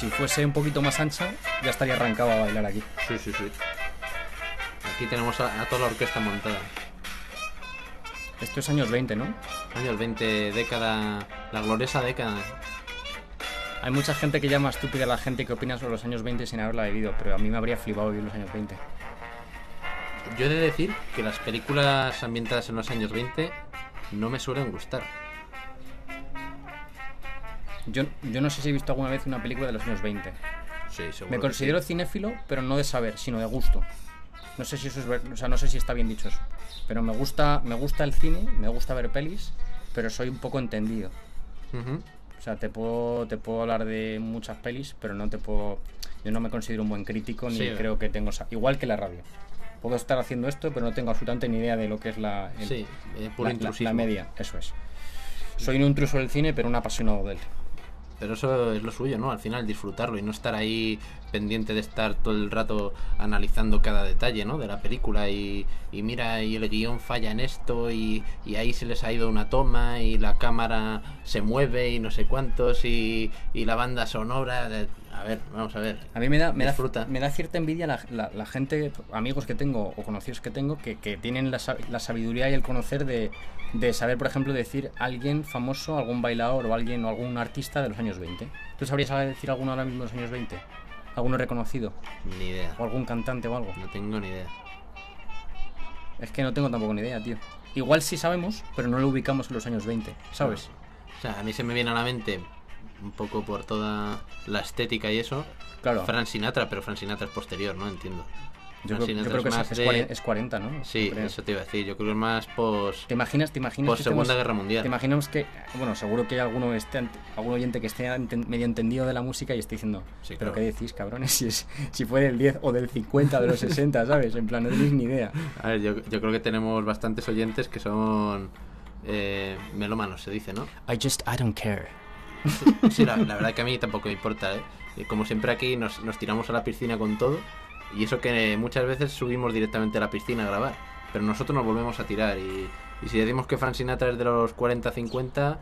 Si fuese un poquito más ancha, ya estaría arrancado a bailar aquí. Sí, sí, sí. Aquí tenemos a, a toda la orquesta montada. Esto es años 20, ¿no? Años 20, década. La gloriosa década. Hay mucha gente que llama estúpida a la gente que opina sobre los años 20 sin haberla vivido, pero a mí me habría flipado vivir los años 20. Yo he de decir que las películas ambientadas en los años 20 no me suelen gustar. Yo, yo no sé si he visto alguna vez una película de los años 20. Sí, seguro. Me que considero sí. cinéfilo, pero no de saber, sino de gusto. No sé si eso es ver- o sea, no sé si está bien dicho eso. Pero me gusta, me gusta el cine, me gusta ver pelis, pero soy un poco entendido. Ujú. O sea, te puedo, te puedo hablar de muchas pelis, pero no te puedo. Yo no me considero un buen crítico ni Sí. creo que tengo. Igual que la radio. Puedo estar haciendo esto, pero no tengo absolutamente ni idea de lo que es la, el- Sí, eh, la, la- la media. Eso es. Soy un intruso del cine, pero un apasionado de él. Pero eso es lo suyo, ¿no? Al final disfrutarlo y no estar ahí pendiente de estar todo el rato analizando cada detalle, ¿no? De la película y, mira, y el guion falla en esto y, ahí se les ha ido una toma y la cámara se mueve y no sé cuántos y la banda sonora... A ver, vamos a ver. A mí me da, me da, Disfruta. me da cierta envidia la, la- la gente, amigos que tengo o conocidos que tengo, que, que tienen la, la sabiduría y el conocer de, de saber, por ejemplo, decir alguien famoso, algún bailador o alguien o algún artista de los años 20. ¿Tú sabrías decir alguno ahora mismo de los años 20? ¿Alguno reconocido? Ni idea. ¿O algún cantante o algo? No tengo ni idea. Es que no tengo tampoco ni idea, tío. Igual sí sabemos, pero no lo ubicamos en los años 20, ¿sabes? O sea, a mí se me viene a la mente un poco por toda la estética y eso. Claro. Frank Sinatra, pero Frank Sinatra es posterior, ¿no? Entiendo. Yo creo, yo creo que es, más es de- 40, es 40, ¿no? Sí, Creo. eso te iba a decir. Yo creo que es más pos... ¿Te imaginas, te imaginas Post que Segunda estemos- Guerra Mundial. Te imaginas que, bueno, seguro que hay alguno ant- algún oyente que esté enten- medio entendido de la música y esté diciendo, Sí, pero claro. qué decís, cabrones, si es si fue del 10 o del 50 o de los 60, ¿sabes? En plan, no tenéis ni idea. A ver, yo, yo creo que tenemos bastantes oyentes que son eh, melómanos, se dice, ¿no? I just, I don't care. Sí, la, la verdad que a mí tampoco me importa, ¿eh? Y Como siempre aquí nos, nos tiramos a la piscina con todo y eso que muchas veces subimos directamente a la piscina a grabar, pero nosotros nos volvemos a tirar y, y si decimos que Frank Sinatra es de los 40-50,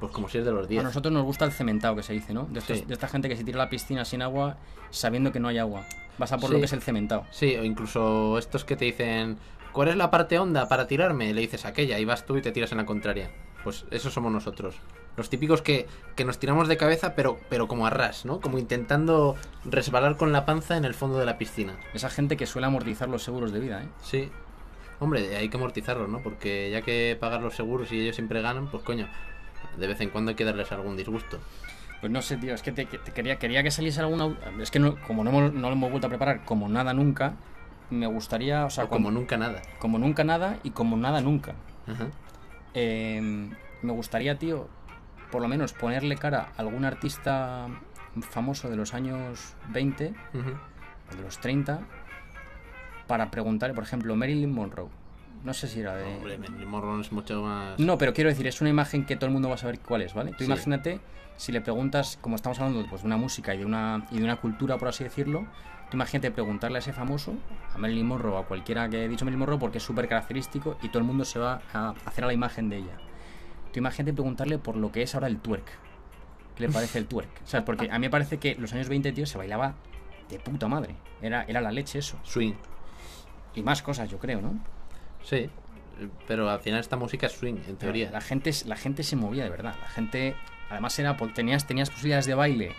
pues como si es de los A 10. nosotros nos gusta el cementado que se dice, ¿no? De, estos- Sí. de esta gente que se tira a la piscina sin agua sabiendo que no hay agua. Vas a por Sí. lo que es el cementado. Sí, o incluso estos que te dicen, ¿cuál es la parte honda para tirarme? Le dices aquella y vas tú y te tiras en la contraria. Pues esos somos nosotros. Los típicos que, que nos tiramos de cabeza, pero, pero como a ras, ¿no? Como intentando resbalar con la panza en el fondo de la piscina. Esa gente que suele amortizar los seguros de vida, ¿eh? Sí. Hombre, hay que amortizarlos, ¿no? Porque ya que pagar los seguros y ellos siempre ganan, pues coño, de vez en cuando hay que darles algún disgusto. Pues no sé, tío, es que te, te quería, quería que saliese alguna... Es que no, como no, hemos- no lo hemos vuelto a preparar como nada nunca, me gustaría, o sea, O como como, nunca nada. como nunca nada y como nada nunca. Ajá. Eh, me gustaría, tío, por lo menos ponerle cara a algún artista famoso de los años 20 Ujú. o de los 30 para preguntarle, por ejemplo, Marilyn Monroe. No sé si era de... Hombre, Marilyn Monroe es mucho más... No, pero quiero decir, es una imagen que todo el mundo va a saber cuál es, ¿vale? Tú Sí. imagínate si le preguntas, como estamos hablando pues, de una música y de una, y de una cultura, por así decirlo, tú imagínate preguntarle a ese famoso, a Marilyn Monroe o a cualquiera que he dicho Marilyn Monroe, porque es súper característico y todo el mundo se va a hacer a la imagen de ella. Tú imagínate preguntarle por lo que es ahora el twerk. ¿Qué le parece el twerk? ¿Sabes? Porque a mí me parece que los años 20, tío, se bailaba de puta madre. Era, era la leche eso. Swing. Y más cosas, yo creo, ¿no? Sí, pero al final esta música es swing, en teoría. La gente, la gente se movía de verdad. La gente, además, era po- tenías, tenías posibilidades de baile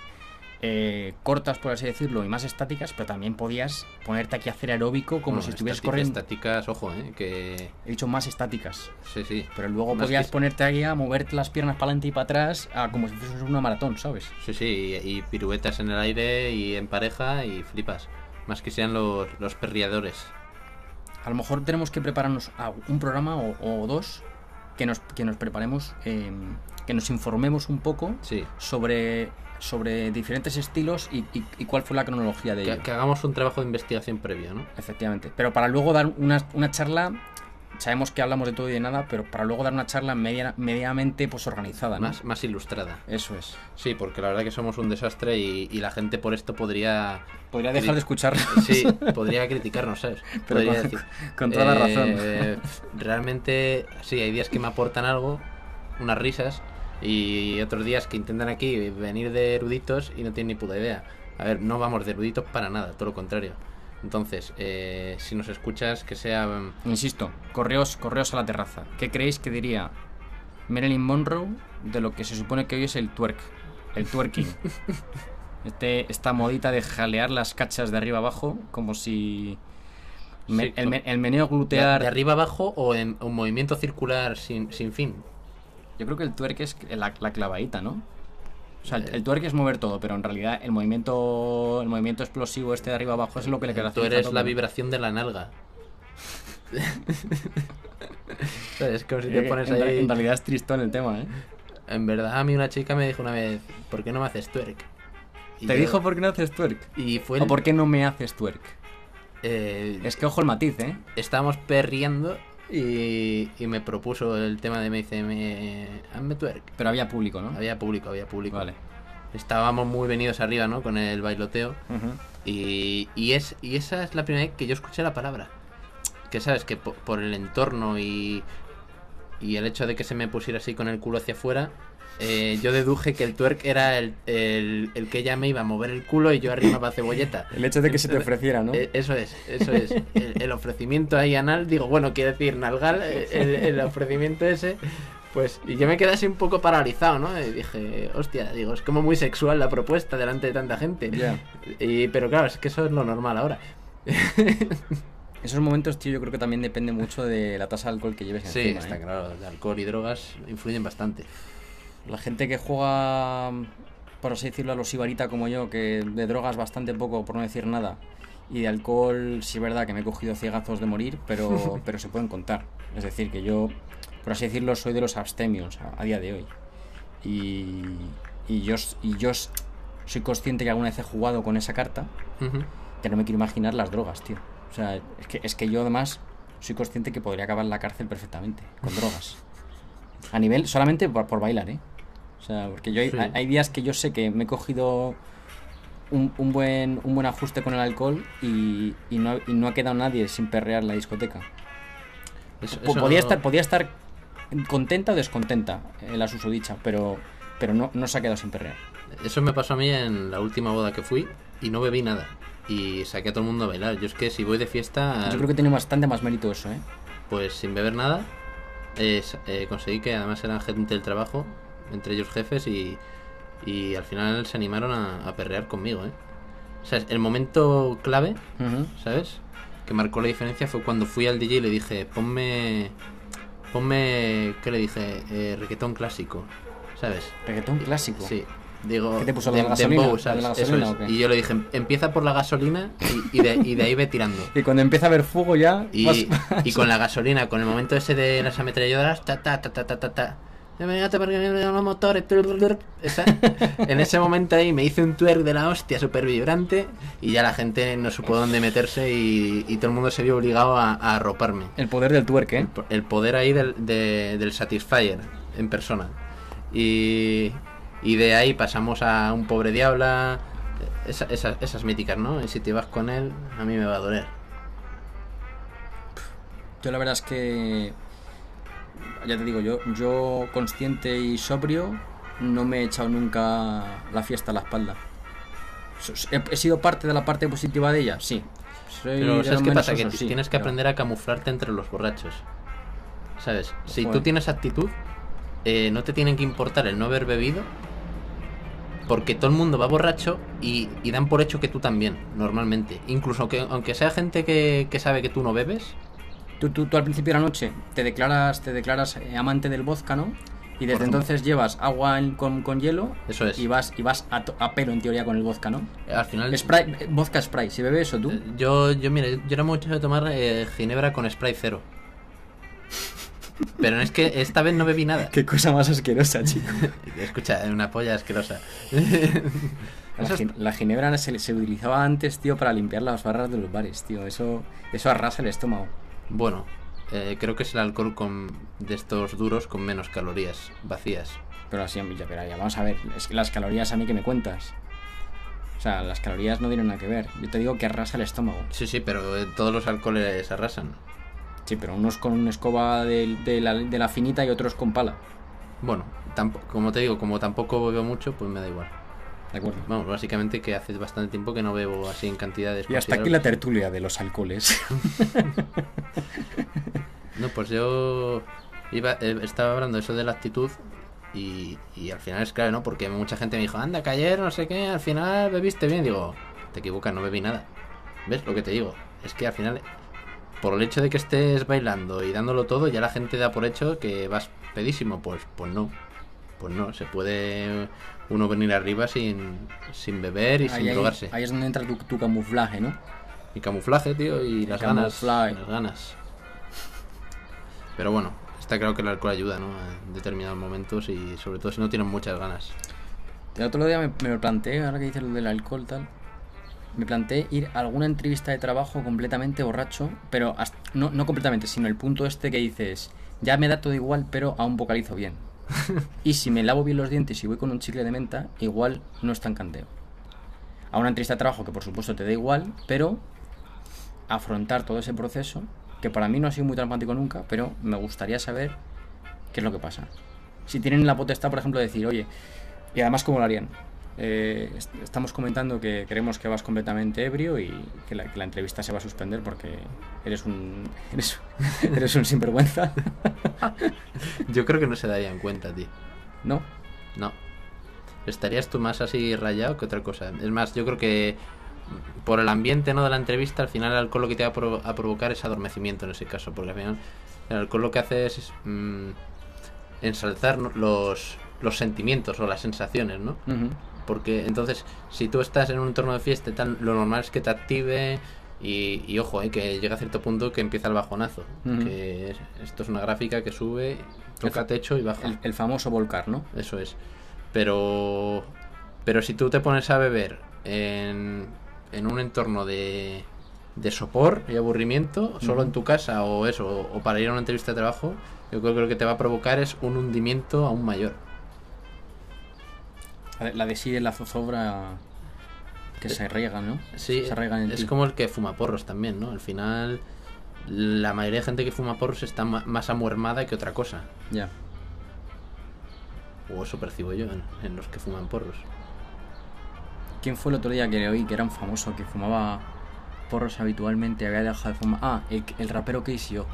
eh, cortas, por así decirlo, y más estáticas, pero también podías ponerte aquí a hacer aeróbico como si estuvieras corriendo. Estáticas, ojo, ¿eh? Que... He dicho más estáticas. Sí, sí. Pero luego Más podías que- ponerte aquí a moverte las piernas para adelante y para atrás a como si fueses una maratón, ¿sabes? Sí, sí, y, y piruetas en el aire y en pareja y flipas. Más que sean los, los perriadores. A lo mejor tenemos que prepararnos a un programa o, o dos que nos, que nos preparemos, eh, que nos informemos un poco Sí. sobre, sobre diferentes estilos y, y- y cuál fue la cronología de Que, ello. que hagamos un trabajo de investigación previo, ¿no? Efectivamente. Pero para luego dar una, una charla, sabemos que hablamos de todo y de nada, pero para luego dar una charla media, medianamente pues organizada, ¿no? Más, más ilustrada. Eso es. Sí, porque la verdad que somos un desastre y, y la gente por esto podría... Podría dejar de escuchar. Sí, podría criticarnos, ¿sabes? Pero Podría con- con toda la eh, Realmente, sí, hay días que me aportan algo, unas risas, y otros días que intentan aquí venir de eruditos y no tienen ni puta idea. A ver, no vamos de eruditos para nada, todo lo contrario. Entonces, eh, si nos escuchas, que sea... mm, Insisto, correos, correos a la terraza. ¿Qué creéis que diría Marilyn Monroe de lo que se supone que hoy es el twerk? El twerking. Este, esta modita de jalear las cachas de arriba abajo, como si. me- Sí, el, me- el meneo de, glutear. de arriba abajo o en un movimiento circular sin, sin fin. Yo creo que el twerk es la, la clavadita, ¿no? O sea, el, Eh. el twerk es mover todo, pero en realidad el movimiento el movimiento explosivo este de arriba abajo es lo que le queda Tú eres la vibración de la nalga. es como si te pones en, ahí... en realidad es tristón el tema, ¿eh? En verdad, a mí una chica me dijo una vez, ¿por qué no me haces twerk? Y ¿Te yo- dijo por qué no haces twerk? Y fue el- ¿O por qué no me haces twerk? eh, Es que ojo el matiz, ¿eh? estábamos perriendo y, y me propuso el tema de me dice, me, hazme twerk. Pero había público, ¿no? Había público, había público. Vale. Estábamos muy venidos arriba, ¿no? Con el bailoteo. Y, y, es, y esa es la primera vez que yo escuché la palabra. Que sabes, que po- por, el entorno y, y el hecho de que se me pusiera así con el culo hacia afuera, eh, yo deduje que el twerk era el, el, el que ella me iba a mover el culo y yo arriba para cebolleta. El hecho de que se te ofreciera, ¿no? Eh, Eso es, eso es. El, el ofrecimiento ahí anal, digo, bueno, quiere decir nalgal, eh, el, el ofrecimiento ese. Pues, y yo me quedé así un poco paralizado, ¿no? Y dije, hostia, digo, es como muy sexual la propuesta delante de tanta gente. Ya. Y, pero claro, es que eso es lo normal ahora. Esos momentos, tío, yo creo que también depende mucho de la tasa de alcohol que lleves Sí, encima. está ¿eh? claro, el alcohol y drogas influyen bastante. La gente que juega, por así decirlo, a los Ibarita como yo, que de drogas bastante poco, por no decir nada, y de alcohol, sí es verdad que me he cogido ciegazos de morir, pero, pero se pueden contar. Es decir, que yo, por así decirlo, soy de los abstemios a, a día de hoy. Y, y yo, y yo soy consciente que alguna vez he jugado con esa carta, Ujú. que no me quiero imaginar las drogas, tío. O sea, es que, es que yo además soy consciente que podría acabar en la cárcel perfectamente, con drogas. A nivel, solamente por, por bailar, ¿eh? O sea, porque yo hay, Sí. hay- hay días que yo sé que me he cogido un, un buen, un buen ajuste con el alcohol y, y no, y no ha quedado nadie sin perrear la discoteca. Eso- Po- eso- Podía, estar, podía estar contenta o descontenta en la susodicha, pero, pero no, no se ha quedado sin perrear. Eso me pasó a mí en la última boda que fui y no bebí nada. Y saqué a todo el mundo a bailar. Yo es que si voy de fiesta, Yo creo que tiene bastante más mérito eso, ¿eh? pues sin beber nada, eh, eh, conseguí que además eran gente del trabajo, entre ellos jefes, y, y al final se animaron a, a perrear conmigo, ¿eh? O sea, el momento clave, Ujú. ¿sabes? Que marcó la diferencia fue cuando fui al DJ y le dije, ponme... Ponme... ¿Qué le dije? Eh, reggaetón clásico, ¿sabes? Reggaetón clásico. Sí. Digo, ¿Qué te puso, de- la de gasolina? dembow, ¿La la Eso gasolina es. Y yo le dije, empieza por la gasolina y, y de, y de ahí ve tirando. Y cuando empieza a haber fuego ya... Y, vas- y con la gasolina, con el momento ese de las ametralladoras, ta ta ta ta ta ta ta. Los motores. Esa- en ese momento ahí me hice un twerk de la hostia súper vibrante y ya la gente no supo dónde meterse y, y todo el mundo se vio obligado a, a arroparme. El poder del twerk, ¿eh? El, el poder ahí del, de- del Satisfyer en persona. Y, y de ahí pasamos a un pobre diabla. Esa- esa- esas míticas, ¿no? Y si te vas con él, a mí me va a doler. Yo la verdad es que... Ya te digo, yo, yo consciente y sobrio no me he echado nunca la fiesta a la espalda. ¿He, he sido parte de la parte positiva de ella? Sí. Soy Pero ¿sabes qué pasa? Que sí, tienes que pero- aprender a camuflarte entre los borrachos. ¿Sabes? Si Joder. tú tienes actitud, eh, no te tienen que importar el no haber bebido. Porque todo el mundo va borracho y, y dan por hecho que tú también, normalmente. Incluso que aunque sea gente que, que sabe que tú no bebes, Tú, tú, tú al principio de la noche te declaras, te declaras eh, amante del vodka, ¿no? Y desde entonces llevas agua en- con, con hielo eso es. y vas, y vas a, pelo en teoría con el vodka, ¿no? Al final, Spray, eh, vodka spray, si bebes eso tú. yo, yo, mira, yo era mucho de tomar eh, ginebra con spray cero. Pero es que esta vez no bebí nada. Qué cosa más asquerosa, chico. Escucha, una polla asquerosa. La, ginebra se, se utilizaba antes, tío, para limpiar las barras de los bares, tío. Eso, eso arrasa el estómago. Bueno, eh, creo que es el alcohol con, de estos duros con menos calorías vacías. Pero así, ya, pero ya, vamos a ver. Es que las calorías a mí que me cuentas. O sea, las calorías no tienen nada que ver. Yo te digo que arrasa el estómago. Sí, sí, pero eh, todos los alcoholes arrasan. Sí, pero unos con una escoba de, de la, de la finita y otros con pala. Bueno, como te digo, como tampoco bebo mucho, pues me da igual. De acuerdo. Vamos, básicamente que hace bastante tiempo que no bebo así en cantidades. Y hasta aquí la tertulia de los alcoholes. No, pues yo iba, eh, estaba hablando eso de la actitud y, y al final es claro, ¿no? Porque mucha gente me dijo, anda, que ayer no sé qué, al final bebiste bien. Digo, te equivocas, no bebí nada. ¿Ves lo que te digo? Es que al final, por el hecho de que estés bailando y dándolo todo, ya la gente da por hecho que vas pedísimo. Pues, pues no. Pues no, se puede uno venir arriba sin, sin beber y ahí, sin drogarse. ahí es donde entra tu, tu camuflaje, ¿no? Y camuflaje, tío, y las ganas. Las ganas. Pero bueno, está claro que el alcohol ayuda, ¿no? En determinados momentos y sobre todo si no tienen muchas ganas. El otro día me, me lo planteé, ahora que dices lo del alcohol tal. Me planteé ir a alguna entrevista de trabajo completamente borracho, pero hasta- no, no completamente, sino el punto este que dices, ya me da todo igual, pero aún vocalizo bien. y si me lavo bien los dientes y voy con un chicle de menta, igual no es tan canteo. A una entrevista de trabajo que por supuesto te da igual, pero afrontar todo ese proceso, que para mí no ha sido muy traumático nunca, pero me gustaría saber qué es lo que pasa. Si tienen la potestad, por ejemplo, de decir, oye, y además, ¿cómo lo harían? Eh, est- estamos comentando que creemos que vas completamente ebrio y que la, que la entrevista se va a suspender porque eres un eres, eres un sinvergüenza. Yo creo que no se darían cuenta, tío. ¿No? No. Estarías tú más así rayado que otra cosa. Es más, yo creo que por el ambiente no de la entrevista, al final el alcohol lo que te va a, provo- a provocar es adormecimiento en ese caso. Porque al final el alcohol lo que hace es mm, ensalzar los, los sentimientos o las sensaciones, ¿no? Ujú. Porque entonces, si tú estás en un entorno de fiesta y tal, lo normal es que te active y, y ojo, eh, que llega a cierto punto que empieza el bajonazo. Ujú. Que es- esto es una gráfica que sube, toca techo y baja. El, el famoso volcar, ¿no? Eso es. Pero, pero si tú te pones a beber en, en un entorno de, de sopor y aburrimiento, solo en tu casa o eso, o para ir a una entrevista de trabajo, yo creo que lo que te va a provocar es un hundimiento aún mayor. La de- sí de la zozobra que se riega, ¿no? Sí, se arraigan en es ti. como el que fuma porros también, ¿no? Al final, la mayoría de gente que fuma porros está más amuermada que otra cosa. Ya. O eso percibo yo en, en los que fuman porros. ¿Quién fue el otro día que le oí que era un famoso que fumaba porros habitualmente había dejado de fumar? Ah, el, el rapero Casey O.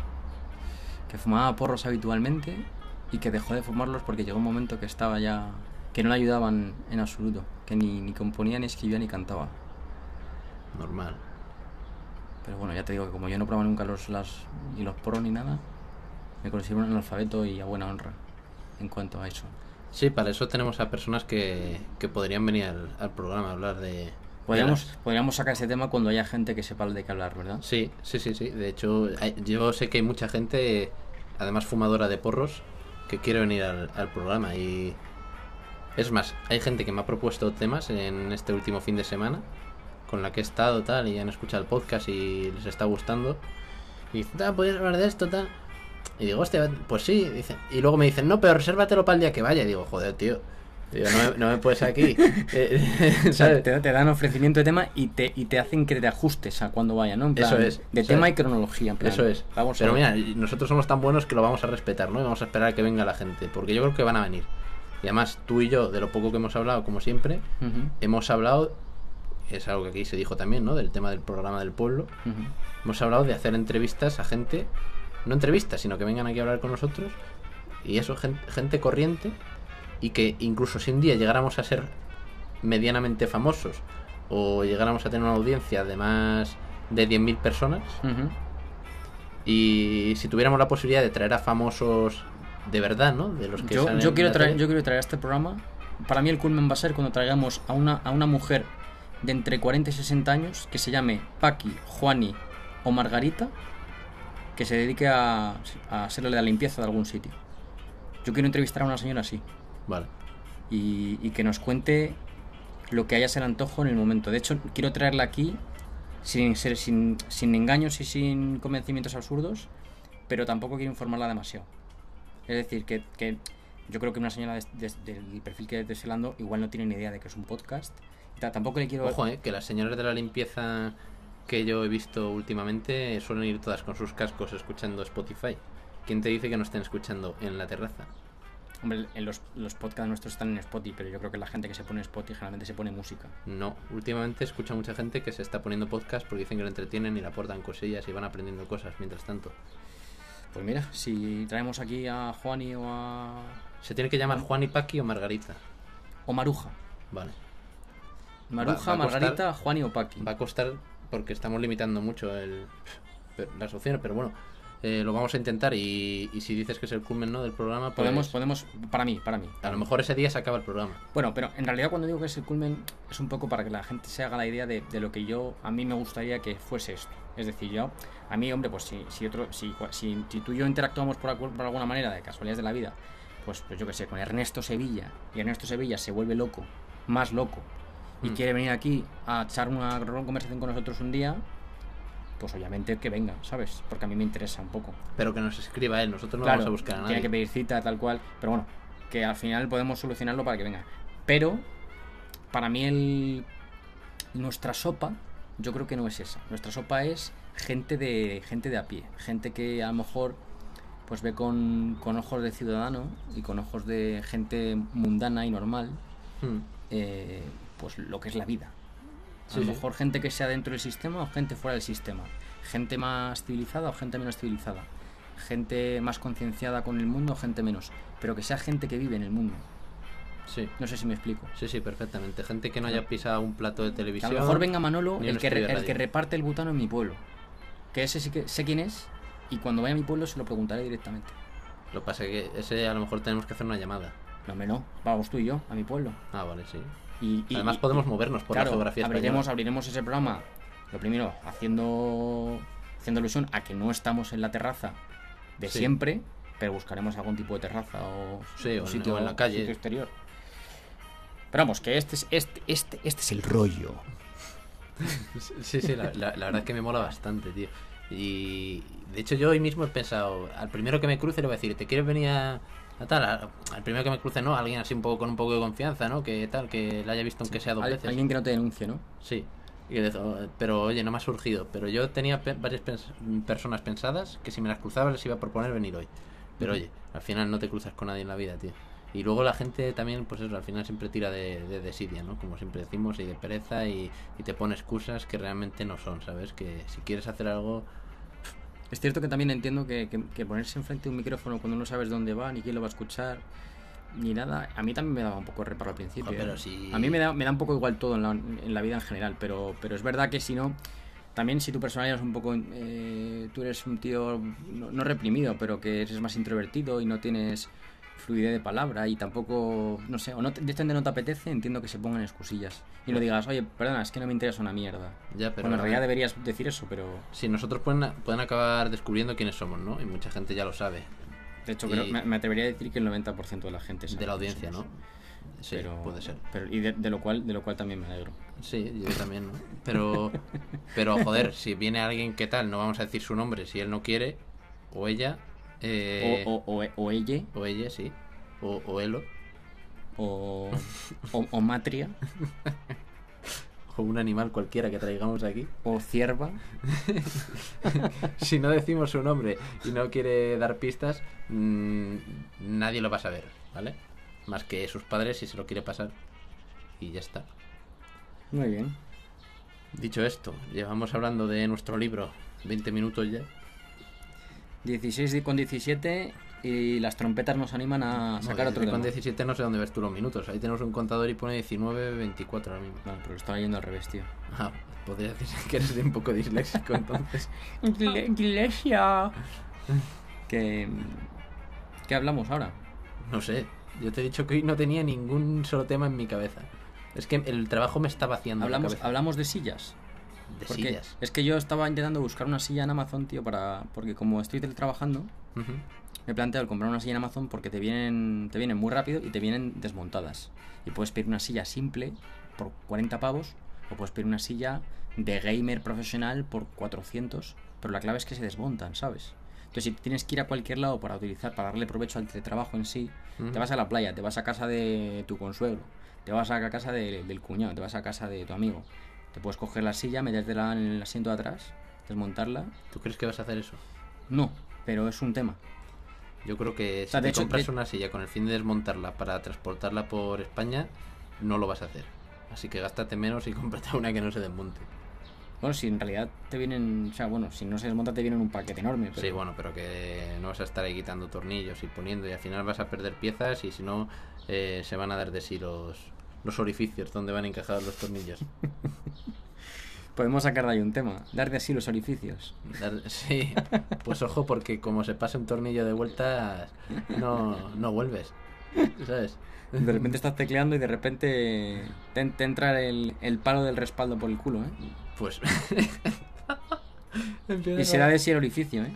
Que fumaba porros habitualmente y que dejó de fumarlos porque llegó un momento que estaba ya. Que no le ayudaban en absoluto. Que ni, ni componía, ni escribía, ni cantaba. Normal. Pero bueno, ya te digo que como yo no probaba nunca los, las, ni los porros ni nada, me considero un analfabeto y a buena honra en cuanto a eso. Sí, para eso tenemos a personas que, que podrían venir al, al programa a hablar de... Podríamos, de las- podríamos sacar ese tema cuando haya gente que sepa de qué hablar, ¿verdad? Sí, sí, sí, sí. De hecho, hay- yo sé que hay mucha gente, además fumadora de porros, que quiere venir al, al programa. Y es más, hay gente que me ha propuesto temas en este último fin de semana, con la que he estado tal, y han escuchado el podcast y les está gustando. Y dicen, "Ah, ¿podrías hablar de esto tal? Y digo, hostia, pues sí. Dicen, y luego me dicen, no, pero resérvatelo para el día que vaya. Y digo, joder, tío. Digo, no, me, no me puedes aquí. Eh, O sea, ¿sabes? te, te dan ofrecimiento de tema y te, y te hacen que te ajustes a cuando vaya, ¿no? En plan, Eso es, De tema y cronología, en plan. Eso es. Vamos Pero a mira, nosotros somos tan buenos que lo vamos a respetar, ¿no? Y vamos a esperar a que venga la gente. Porque yo creo que van a venir. Y además, tú y yo, de lo poco que hemos hablado, como siempre, hemos hablado, es algo que aquí se dijo también, ¿no? Del tema del programa del pueblo. Hemos hablado de hacer entrevistas a gente, no entrevistas, sino que vengan aquí a hablar con nosotros. Y eso, gen- gente, corriente. Y que incluso si un día llegáramos a ser medianamente famosos o llegáramos a tener una audiencia de más de 10.000 personas, y si tuviéramos la posibilidad de traer a famosos de verdad, ¿no? De los que Yo, yo quiero traer, yo quiero traer a este programa. Para mí el culmen va a ser cuando traigamos a una, a una mujer de entre 40 y 60 años que se llame Paqui, Juani o Margarita que se dedique a, a hacerle la limpieza de algún sitio. Yo quiero entrevistar a una señora así Vale. y, y que nos cuente lo que haya ser antojo en el momento. De hecho, quiero traerla aquí sin, ser, sin, sin engaños y sin convencimientos absurdos, pero tampoco quiero informarla demasiado. Es decir, que, que yo creo que una señora des- del perfil que esté hablando igual no tiene ni idea de que es un podcast. Tampoco le quiero... Ojo, eh, que las señoras de la limpieza que yo he visto últimamente suelen ir todas con sus cascos escuchando Spotify. ¿Quién te dice que no estén escuchando en la terraza? Hombre, en los, los podcasts nuestros están en Spotify, pero yo creo que la gente que se pone en Spotify generalmente se pone música. No, últimamente escucho a mucha gente que se está poniendo podcast porque dicen que lo entretienen y le aportan cosillas y van aprendiendo cosas mientras tanto. Pues mira, si traemos aquí a Juani o a... ¿Se tiene que llamar Juan y Paqui o Margarita? o Maruja. Vale. Maruja, Va- va a costar- Margarita, Juani o Paqui. Va a costar porque estamos limitando mucho el, las opciones, pero bueno, eh, lo vamos a intentar y, y si dices que es el culmen ¿no? del programa, pues Podemos, podemos, para mí, para mí. a lo mejor ese día se acaba el programa. Bueno, pero en realidad cuando digo que es el culmen es un poco para que la gente se haga la idea de, de lo que yo, a mí me gustaría que fuese esto. Es decir, yo, a mí, hombre, pues si, si otro, si, si, si tú y yo interactuamos por, por alguna manera de casualidades de la vida, pues, pues yo que sé, con Ernesto Sevilla, y Ernesto Sevilla se vuelve loco, más loco, y Mm. quiere venir aquí a echar una gran conversación con nosotros un día, pues obviamente que venga, ¿sabes? Porque a mí me interesa un poco. Pero que nos escriba él, nosotros no Claro, vamos a buscar a nadie. Tiene que pedir cita, tal cual. Pero bueno, que al final podemos solucionarlo para que venga. Pero, para mí, el nuestra sopa, yo creo que no es esa. Nuestra sopa es gente de, gente de a pie. Gente que a lo mejor pues ve con, con ojos de ciudadano y con ojos de gente mundana y normal Hmm. eh, pues lo que es la vida. A Sí, lo sí. mejor gente que sea dentro del sistema o gente fuera del sistema. Gente más civilizada o gente menos civilizada. Gente más concienciada con el mundo o gente menos. Pero que sea gente que vive en el mundo. Sí. No sé si me explico. Sí, sí, perfectamente. Gente que no haya pisado un plato de Que a televisión. lo mejor venga Manolo, el que, re- el que reparte el butano en mi pueblo. Que ese sí que sé quién es y cuando vaya a mi pueblo se lo preguntaré directamente. Lo que pasa es que ese a lo mejor tenemos que hacer una llamada. No, me no. Vamos tú y yo a mi pueblo. Ah, vale, sí. Y, y- Además y- podemos movernos por claro, la geografía abriremos, española. abriremos ese programa, lo primero, haciendo, haciendo alusión a que no estamos en la terraza de Sí. siempre, pero buscaremos algún tipo de terraza o, Sí, o en- sitio o en la calle. sitio exterior. Pero vamos, que este es, este, este, este es el rollo. Sí, sí, la, la- la verdad es que me mola bastante, tío. Y de hecho yo hoy mismo he pensado, al primero que me cruce le voy a decir, ¿te quieres venir a, a tal? A- al primero que me cruce, ¿no? Alguien así un poco con un poco de confianza, ¿no? Que tal, que la haya visto aunque sea dos Al- veces. Alguien que no te denuncie, ¿no? Sí. Y de- oh, pero oye, no me ha surgido. Pero yo tenía pe- varias pens- personas pensadas que si me las cruzaba les iba a proponer venir hoy. Pero oye, al final no te cruzas con nadie en la vida, tío. Y luego la gente también, pues eso, al final siempre tira de, de desidia, ¿no? Como siempre decimos, y de pereza y, y te pone excusas que realmente no son, ¿sabes? Que si quieres hacer algo... Es cierto que también entiendo que, que- que ponerse enfrente de un micrófono cuando no sabes dónde va, ni quién lo va a escuchar, ni nada, a mí también me daba un poco reparo al principio. Pero ¿eh? si- A mí me da, me da un poco igual todo en la, en la vida en general, pero, pero es verdad que si no, también si tu personalidad es un poco... eh, tú eres un tío no, no reprimido, pero que eres más introvertido y no tienes fluidez de palabra y tampoco, no sé, o no te, directamente no te apetece, entiendo que se pongan excusillas. Y no digas, oye, perdona, es que no me interesa una mierda. Ya, pero... bueno, en realidad deberías decir eso, pero... Si nosotros pueden, pueden acabar descubriendo quiénes somos, ¿no? Y mucha gente ya lo sabe. De hecho, Y- creo, me, me atrevería a decir que el 90% de la gente sabe De la audiencia, ¿no? Sí, pero, puede ser. Pero, y de, de lo cual, de lo cual también me alegro. Sí, yo también, ¿no? Pero, pero joder, si viene alguien que tal, no vamos a decir su nombre, si él no quiere, o ella, eh, O, o, o, o ella, o ella, sí, o, o elo, o, o, o matria, o un animal cualquiera que traigamos aquí. o cierva. Si no decimos su nombre y no quiere dar pistas, mm, nadie lo va a saber, ¿vale? Más que sus padres si se lo quiere pasar. Y ya está. Muy bien. Dicho esto, llevamos hablando de nuestro libro 20 minutos ya. 16 di- con 17 y las trompetas nos animan a sacar No, otro Con tema. 17 no sé dónde ves tú los minutos. Ahí tenemos un contador y pone 19, 24 ahora mismo. No, pero estaba yendo al revés, tío. Ah, podría decirse que eres un poco disléxico entonces. Iglesia. ¿Qué, ¿Qué hablamos ahora? No sé, yo te he dicho que hoy no tenía ningún solo tema en mi cabeza. Es que el trabajo me está vaciando la ¿Hablamos, cabeza. ¿Hablamos de sillas? De Porque sillas. es que yo estaba intentando buscar una silla en Amazon, tío, para. Porque como estoy teletrabajando, Ujú. me he planteado el comprar una silla en Amazon porque te vienen, te vienen muy rápido y te vienen desmontadas. Y puedes pedir una silla simple por 40 pavos o puedes pedir una silla de gamer profesional por 400, pero la clave es que se desmontan, ¿sabes? Entonces, si tienes que ir a cualquier lado para utilizar, para darle provecho al teletrabajo en sí, te vas a la playa, te vas a casa de tu consuegro, te vas a casa de- del cuñado, te vas a casa de tu amigo. Te puedes coger la silla, metértela en el asiento de atrás, desmontarla. ¿Tú crees que vas a hacer eso? No, pero es un tema. Yo creo que si sea, de te hecho, compras una silla con el fin de desmontarla para transportarla por España, no lo vas a hacer. Así que gástate menos y cómprate una que no se desmonte. Bueno, si en realidad te vienen, o sea, bueno, si no se desmonta te viene en un paquete enorme. Pero... Sí, bueno, pero que no vas a estar ahí quitando tornillos y poniendo y al final vas a perder piezas y si no eh, se van a dar de sí los, los orificios donde van encajados los tornillos. Podemos sacar de ahí un tema, dar de sí los orificios. Dar- sí, pues ojo porque como se pase un tornillo de vuelta no, no vuelves, ¿sabes? De repente estás tecleando y de repente te, te entra el, el palo del respaldo por el culo, ¿eh? Pues... Y será de sí el orificio, ¿eh?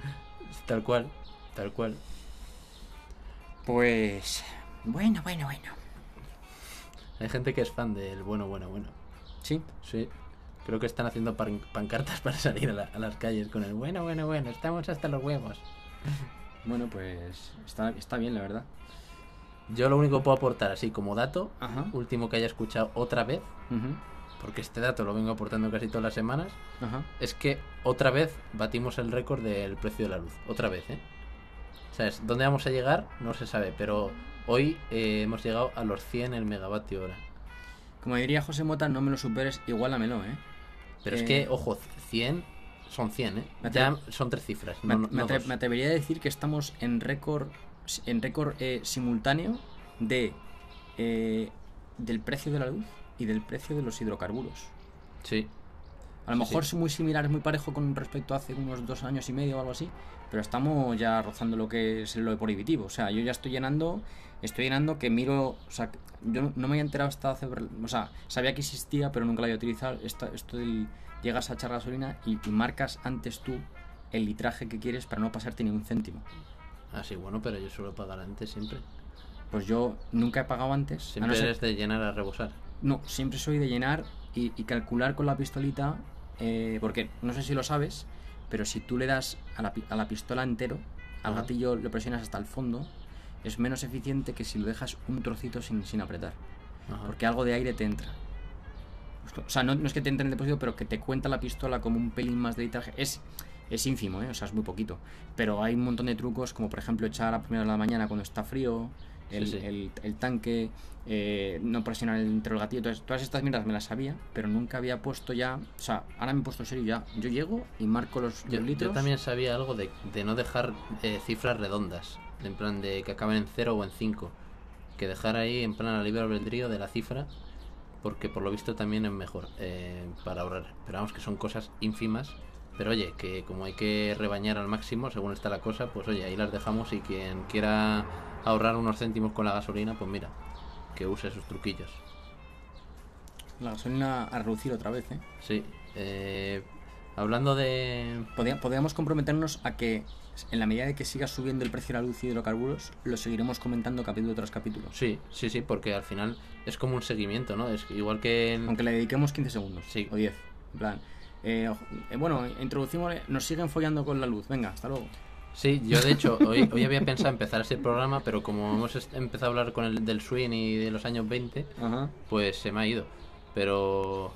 Tal cual, tal cual. Pues... Bueno, bueno, bueno. Hay gente que es fan del bueno, bueno, bueno. Sí, Sí. Creo que están haciendo pan- pancartas para salir a, la- a las calles con el bueno, bueno, bueno, estamos hasta los huevos. bueno, pues está, está bien, la verdad. Yo lo único que puedo aportar así como dato, Ajá. último que haya escuchado otra vez, porque este dato lo vengo aportando casi todas las semanas, Ajá. es que otra vez batimos el récord del precio de la luz. Otra vez, ¿eh? ¿Sabes? ¿Dónde vamos a llegar? No se sabe, pero hoy eh, hemos llegado a los 100 el megavatio hora. Como diría José Mota, no me lo superes, igualamelo, ¿eh? Pero es Eh, que, ojo, 100 son 100, ¿eh? Ya son tres cifras. Me, no- no me atre- dos. me atrevería a decir que estamos en récord en récord eh, simultáneo de eh, del precio de la luz y del precio de los hidrocarburos. Sí. A lo Sí, mejor sí. es muy similar, es muy parejo con respecto a hace unos dos años y medio o algo así, pero estamos ya rozando lo que es lo de prohibitivo. O sea, yo ya estoy llenando, estoy llenando que miro, o sea, yo no, no me había enterado hasta hace, o sea, sabía que existía, pero nunca la había utilizado. Esto, esto del, llegas a echar gasolina y, y marcas antes tú el litraje que quieres para no pasarte ni un céntimo. Ah, sí, bueno, pero yo suelo pagar antes siempre. Pues yo nunca he pagado antes. Siempre no ser- eres de llenar a rebosar. No, siempre soy de llenar y, y calcular con la pistolita, eh, porque no sé si lo sabes, pero si tú le das a la, a la pistola entero, al Ajá. gatillo lo presionas hasta el fondo, es menos eficiente que si lo dejas un trocito sin, sin apretar, Ajá. porque algo de aire te entra. O sea, no, no es que te entre en el depósito, pero que te cuenta la pistola como un pelín más de litraje. Es, es ínfimo, ¿eh? o sea, es muy poquito. Pero hay un montón de trucos, como por ejemplo echar a primera de la mañana cuando está frío, el, Sí, sí. el- el tanque, eh, no presionar el- entre el gatillo. Entonces, todas estas mierdas me las sabía, pero nunca había puesto ya. O sea, ahora me he puesto serio ya. Yo llego y marco los, los Yo, litros. yo también sabía algo de, de no dejar eh, cifras redondas, en plan de que acaben en 0 o en 5. Que dejar ahí en plan a libre albedrío de la cifra, porque por lo visto también es mejor eh, para ahorrar. Pero vamos, que son cosas ínfimas. Pero oye, que como hay que rebañar al máximo según está la cosa, pues oye, ahí las dejamos y quien quiera ahorrar unos céntimos con la gasolina, pues mira, que use sus truquillos. La gasolina a reducir otra vez, ¿eh? Sí, eh, hablando de... Podría- Podríamos comprometernos a que, en la medida de que siga subiendo el precio de la luz y hidrocarburos, lo seguiremos comentando capítulo tras capítulo. Sí, sí, sí, porque al final es como un seguimiento, ¿no? Es igual que en... Aunque le dediquemos 15 segundos Sí. o 10. En plan, eh, eh, bueno, introducimos. Nos siguen follando con la luz. Venga, hasta luego. Sí, yo de hecho hoy, hoy había pensado empezar ese programa, pero como hemos empezado a hablar con el del swing y de los años 20, Ajá. pues se me ha ido. Pero,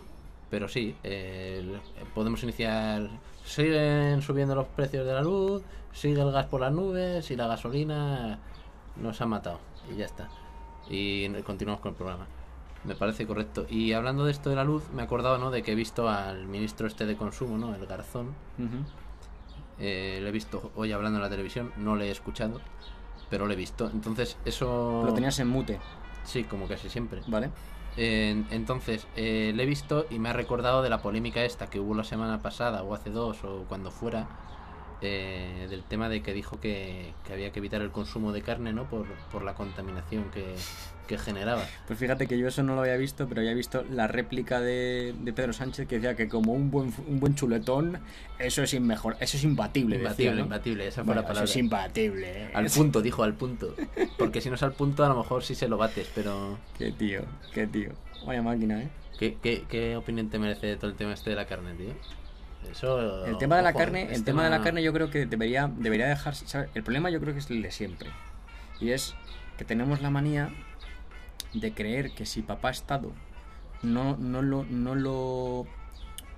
pero sí, eh, podemos iniciar. Siguen subiendo los precios de la luz, sigue el gas por las nubes y la gasolina nos ha matado. Y ya está. Y continuamos con el programa. Me parece correcto. Y hablando de esto de la luz, me he acordado ¿no? de que he visto al ministro este de consumo, ¿no? el Garzón. Ujú. Eh, lo he visto hoy hablando en la televisión, no le he escuchado, pero lo he visto. Entonces, eso. Lo tenías en mute, Sí, como casi siempre. ¿vale? Eh, entonces, eh, le he visto y me ha recordado de la polémica esta que hubo la semana pasada, o hace dos, o cuando fuera, eh, del tema de que dijo que, que había que evitar el consumo de carne, ¿no? Por, por la contaminación que, que generaba. Pues fíjate que yo eso no lo había visto, pero había visto la réplica de, de Pedro Sánchez que decía que como un buen, un buen chuletón, eso es inmejor, eso es imbatible. decía, Imbatible, ¿no? imbatible, esa fue Bueno, la palabra. Eso es imbatible. ¿eh? Al punto, dijo, al punto. Porque si no es al punto, a lo mejor sí se lo bates, pero... Qué tío, qué tío. Vaya máquina, ¿eh? ¿Qué, qué, qué opinión te merece todo el tema este de la carne, tío? Eso... El tema de la ojo, carne, el tema de la carne yo creo que debería, debería dejarse. ¿sabes? El problema yo creo que es el de siempre. Y es que tenemos la manía de creer que si papá Estado no, no lo, no lo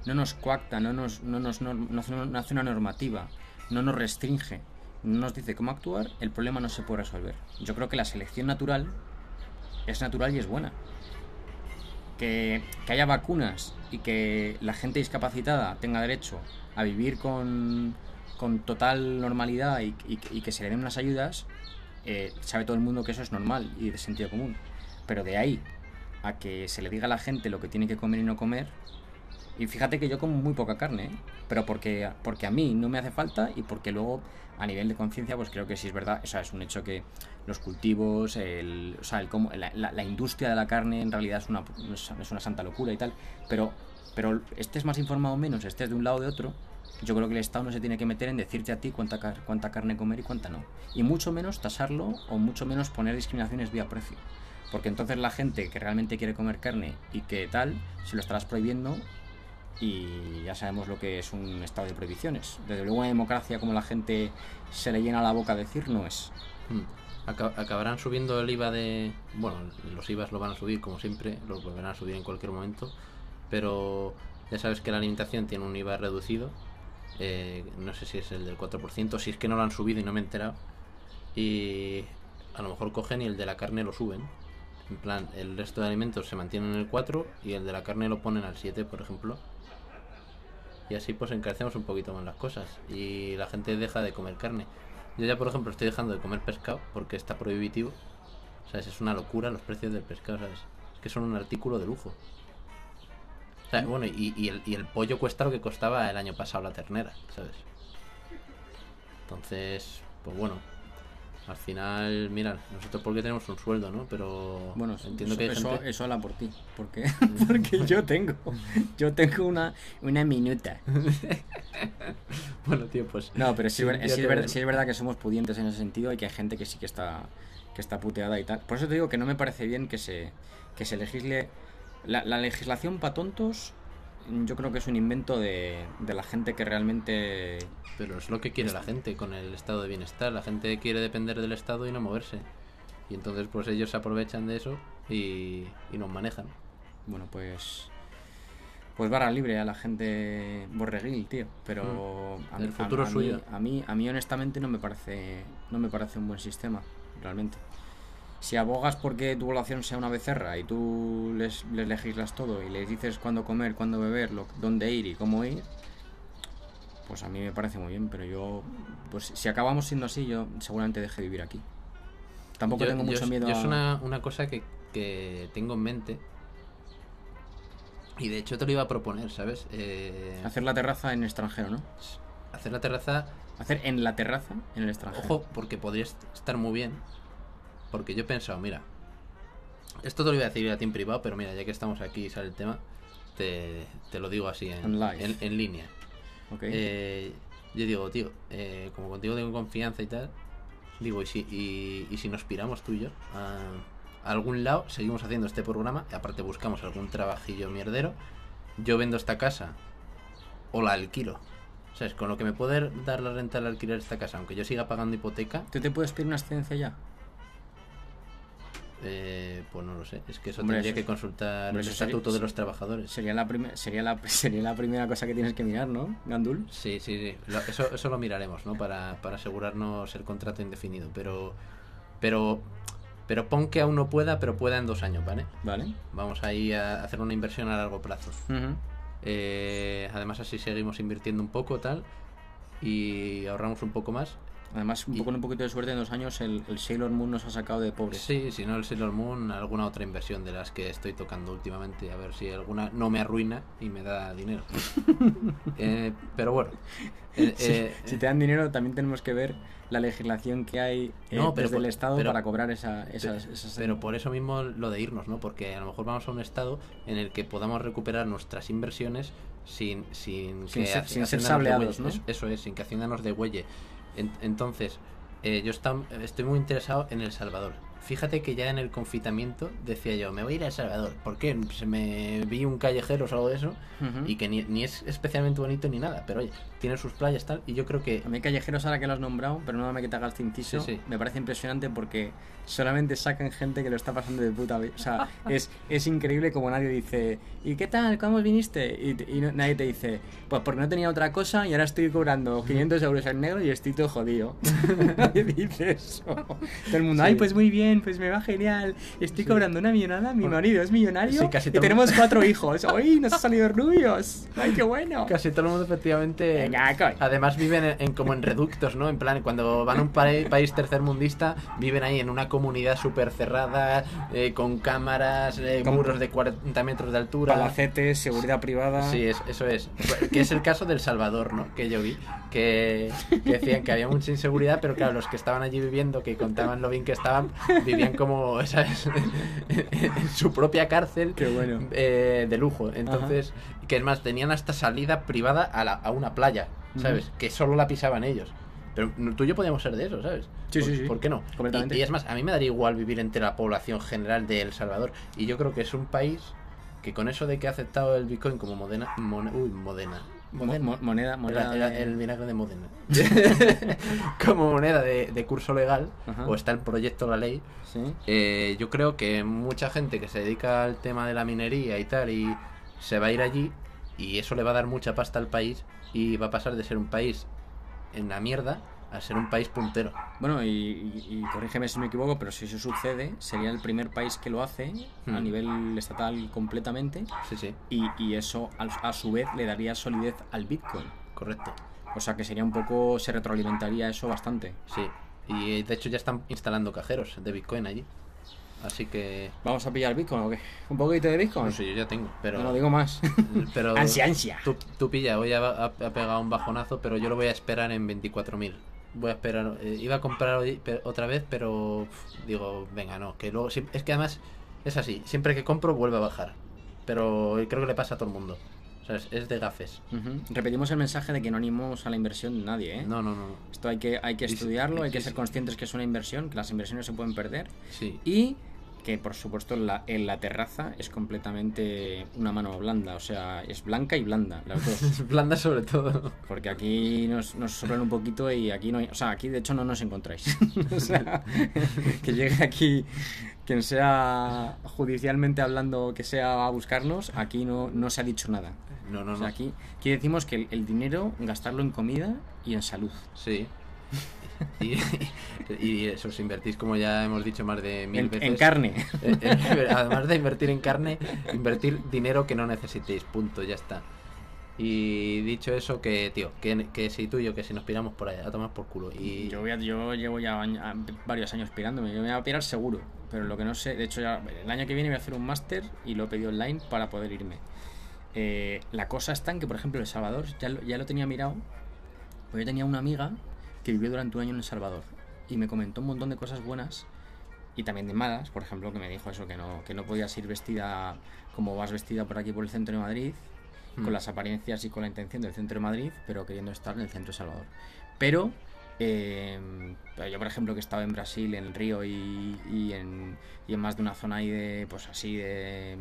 no nos coacta, no nos, no nos no hace una normativa, no nos restringe, no nos dice cómo actuar, el problema no se puede resolver. Yo creo que la selección natural es natural y es buena. Que, que haya vacunas y que la gente discapacitada tenga derecho a vivir con, con total normalidad y, que se le den unas ayudas, eh, sabe todo el mundo que eso es normal y de sentido común. Pero de ahí a que se le diga a la gente lo que tiene que comer y no comer, y fíjate que yo como muy poca carne, ¿eh? pero porque, porque a mí no me hace falta y porque luego a nivel de conciencia pues creo que sí es verdad, o sea, es un hecho que los cultivos, el, o sea, el la, la- la industria de la carne en realidad es una, es una santa locura y tal, pero, pero estés más informado o menos, estés de un lado o de otro, yo creo que el Estado no se tiene que meter en decirte a ti cuánta, cuánta carne comer y cuánta no. Y mucho menos tasarlo o mucho menos poner discriminaciones vía precio. Porque entonces la gente que realmente quiere comer carne y que tal, se lo estarás prohibiendo y ya sabemos lo que es un estado de prohibiciones. Desde luego una democracia como la gente se le llena la boca decir no es. Hmm. Aca- Acabarán subiendo el IVA de... Bueno, los IVAs lo van a subir como siempre, lo volverán a subir en cualquier momento, pero ya sabes que la alimentación tiene un IVA reducido, eh, no sé si es el del 4%, si es que no lo han subido y no me he enterado, y a lo mejor cogen y el de la carne lo suben. En plan, el resto de alimentos se mantienen en el 4 y el de la carne lo ponen al 7, por ejemplo. Y así pues encarecemos un poquito más las cosas y la gente deja de comer carne. Yo ya, por ejemplo, estoy dejando de comer pescado porque está prohibitivo. ¿Sabes? Es una locura los precios del pescado, ¿sabes? Es que son un artículo de lujo. Bueno, y, y el, y el pollo cuesta lo que costaba el año pasado la ternera, ¿sabes? Entonces, pues bueno. Al final, mira, nosotros porque tenemos un sueldo, ¿no? Pero Bueno, entiendo eso, que hay eso, gente... eso habla por ti. ¿Por qué? Porque yo tengo, yo tengo una, una minuta. Bueno, tío, pues... No, pero sí, Sí, es ver- sí es, ver- veo. sí es verdad que somos pudientes en ese sentido y que hay gente que sí que está que está puteada y tal. Por eso te digo que no me parece bien que se que se legisle la, la legislación para tontos. Yo creo que es un invento de, de la gente que realmente Pero es lo que quiere la gente con el estado de bienestar. La gente quiere depender del estado y no moverse. Y entonces pues ellos se aprovechan de eso y, y nos manejan. bueno pues pues barra libre a la gente borreguil, tío. Pero a, Mm. El mí- a- futuro a mí- suyo. a mí a mí honestamente no me parece no me parece un buen sistema realmente. Si abogas porque tu población sea una becerra y tú les, les legislas todo y les dices cuándo comer, cuándo beber, lo, dónde ir y cómo ir, pues a mí me parece muy bien, pero yo, pues si acabamos siendo así, yo seguramente deje de vivir aquí. Tampoco Yo- tengo yo mucho es- miedo yo a... es una, una cosa que, que tengo en mente. Y de hecho te lo iba a proponer, ¿sabes? Eh, hacer la terraza en extranjero, ¿no? hacer la terraza Hacer en la terraza en el extranjero. Ojo, porque podría est- estar muy bien. Porque yo he pensado, mira, esto te lo iba a decir a ti en privado, pero mira, ya que estamos aquí y sale el tema, te, te lo digo así en, En línea. Ok. Eh, yo digo, tío, eh, como contigo tengo confianza y tal, digo, ¿y si, y, y si nos piramos tú y yo a, a algún lado, seguimos haciendo este programa, y aparte buscamos algún trabajillo mierdero, yo vendo esta casa o la alquilo. ¿Sabes? Con lo que me puede dar la renta al alquiler esta casa, aunque yo siga pagando hipoteca, ¿Tú te puedes pedir una excedencia ya? Eh, pues no lo sé. Es que eso Hombre, tendría eso- que consultar el sería- estatuto de los trabajadores. Sería la, sería, la, sería la primera cosa que tienes que mirar, ¿no, Gandul? Sí, sí, sí. Lo- eso, eso lo miraremos, ¿no? Para, para asegurarnos el contrato indefinido. Pero, pero, pero pon que aún no pueda, pero pueda en dos años, ¿vale? Vale. Vamos ahí a hacer una inversión a largo plazo. Eh, además así seguimos invirtiendo un poco, tal, y ahorramos un poco más. Además, un Y- poco con un poquito de suerte, en dos años el, el Sailor Moon nos ha sacado de pobres. Sí, si no el Sailor Moon, alguna otra inversión de las que estoy tocando últimamente, a ver si alguna no me arruina y me da dinero. Eh, pero bueno. eh, Si- eh, si te dan dinero, también tenemos que ver la legislación que hay eh, No, pero desde el Estado pero- para cobrar esa, esas, Pe- esas- Pero por eso mismo lo de irnos, ¿no? Porque a lo mejor vamos a un estado en el que podamos recuperar nuestras inversiones sin, sin, Sin que ser- sin ser sableados. ¿no? Eso, eso es, sin que Hacienda nos degüelle. En- entonces, eh, yo estoy muy interesado en El Salvador. Fíjate que ya en el confitamiento decía yo, me voy a ir a El Salvador. ¿Por qué? Se me vi un callejero o algo de eso y que ni, ni es especialmente bonito ni nada, pero oye, tiene sus playas tal y yo creo que A mí Callejeros, ahora que lo has nombrado, pero no me que te hagas inciso, Sí, sí. me parece impresionante porque solamente sacan gente que lo está pasando de puta vida. O sea, es, es increíble como nadie dice, ¿y qué tal? ¿Cómo viniste? Y, no- nadie te dice, pues porque no tenía otra cosa y ahora estoy cobrando 500 euros en negro y estoy todo jodido. nadie dice eso. Todo el mundo, Sí. ay, pues muy bien, pues me va genial. Estoy Sí. cobrando una millonada, mi Bueno, marido es millonario sí, casi y tenemos cuatro hijos. ¡Uy, nos han salido rubios! ¡Ay, qué bueno! Casi todo el mundo efectivamente. Venga, coño. Además viven en, en- como en reductos, ¿no? En plan, cuando van a un pa- país tercermundista, viven ahí en una comunidad súper cerrada, eh, con cámaras, eh, Con- muros de 40 metros de altura. Palacetes, seguridad privada. Sí, es- eso es. Que es el caso del Salvador, ¿no? Que yo vi. Que, que decían que había mucha inseguridad, pero claro, los que estaban allí viviendo, que contaban lo bien que estaban, vivían como, ¿sabes? en su propia cárcel Qué bueno. eh, de lujo. Entonces, que es más, tenían hasta salida privada a, la- a una playa, ¿sabes? Que solo la pisaban ellos. Pero tú y yo podíamos ser de eso, ¿sabes? Sí, ¿Por, sí, sí. ¿Por qué no? Completamente. Y, y es más, a mí me daría igual vivir entre la población general de El Salvador. Y yo creo que es un país que con eso de que ha aceptado el Bitcoin como modena, mon- uy, modena. Mo- mo- moneda, moneda. Era- era de- el vinagre de Modena. como moneda de, de curso legal, Ajá. o está el proyecto la ley, Sí. eh, yo creo que mucha gente que se dedica al tema de la minería y tal, y se va a ir allí, y eso le va a dar mucha pasta al país, y va a pasar de ser un país en la mierda a ser un país puntero. Bueno, y, y- y corrígeme si me equivoco, pero si eso sucede, sería el primer país que lo hace a Hmm. nivel estatal completamente. Sí, sí, Y, y eso al- a, su vez le daría solidez al Bitcoin. correcto. O sea que sería un poco. Se retroalimentaría eso bastante. Sí, y de hecho ya están instalando cajeros de Bitcoin allí. Así que... ¿Vamos a pillar Bitcoin o qué? ¿Un poquito de Bitcoin? No sé, yo ya tengo, pero... No lo digo más. pero ansia, ansia. Tú, tú pilla, hoy ha pegado un bajonazo, pero yo lo voy a esperar en 24.000. Voy a esperar, eh, iba a comprar hoy, otra vez, pero digo, venga, no, que luego, si- es que además es así, siempre que compro vuelve a bajar, pero creo que le pasa a todo el mundo, o sea, es, es de gafes. Repetimos el mensaje de que no animamos a la inversión de nadie, ¿eh? No, no, no. Esto hay que, hay que sí, estudiarlo, hay que sí, ser conscientes que es una inversión, que las inversiones se pueden perder. sí, Y que por supuesto en la, en la terraza es completamente una mano blanda, o sea, es blanca y blanda, las dos. es blanda sobre todo. Porque aquí nos, nos soplan un poquito y aquí no hay, o sea, aquí de hecho no nos encontráis. o sea, que llegue aquí quien sea judicialmente hablando que sea a buscarnos, aquí no, no se ha dicho nada. No, no, O sea, no. aquí, aquí decimos que el, el dinero gastarlo en comida y en salud. Sí. Y, y eso, si invertís, como ya hemos dicho más de mil En, veces. en carne. Eh, eh, además de invertir en carne, invertir dinero que no necesitéis, punto, ya está. Y dicho eso, que, tío, que, que si tú y yo, que si nos piramos por allá, a tomar por culo. Y Yo, voy a- yo llevo ya año- a- varios años pirándome. Yo me voy a pirar seguro. Pero lo que no sé, de hecho, ya el año que viene voy a hacer un máster y lo he pedido online para poder irme. Eh, la cosa está en que, por ejemplo, El Salvador ya lo, ya lo tenía mirado. Pues yo tenía una amiga que vivió durante un año en El Salvador y me comentó un montón de cosas buenas y también de malas. Por ejemplo, que me dijo eso, que no, que no podías ir vestida como vas vestida por aquí por el centro de Madrid, Hmm. con las apariencias y con la intención del centro de Madrid, pero queriendo estar en el centro de Salvador. Pero, eh, yo, por ejemplo, que he estado en Brasil, en Río y, y en, y en más de una zona ahí de, pues así, de...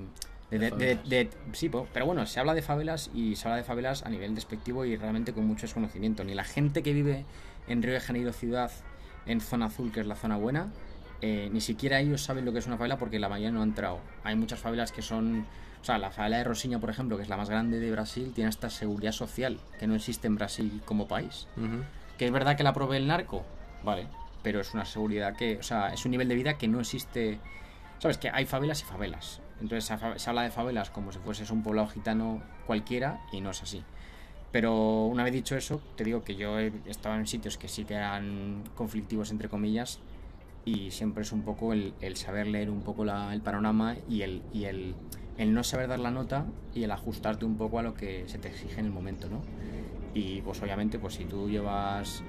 de- de- de- sí, pero bueno, se habla de favelas y se habla de favelas a nivel despectivo y realmente con mucho desconocimiento. Ni la gente que vive en Río de Janeiro ciudad, en zona azul, que es la zona buena, eh, ni siquiera ellos saben lo que es una favela porque la mayoría no ha entrado. Hay muchas favelas que son... O sea, la favela de Rosiña, por ejemplo, que es la más grande de Brasil, tiene esta seguridad social que no existe en Brasil como país. Que es verdad que la provee el narco, vale, pero es una seguridad que, o sea, es un nivel de vida que no existe. Sabes que hay favelas y favelas. Entonces se, habla de favelas como si fueses un poblado gitano cualquiera y no es así. Pero una vez dicho eso, te digo que yo he estado en sitios que sí que eran conflictivos, entre comillas, y siempre es un poco el, el saber leer un poco la- el panorama y, el, y el, el no saber dar la nota y el ajustarte un poco a lo que se te exige en el momento, ¿no? Y pues obviamente, pues si tú llevas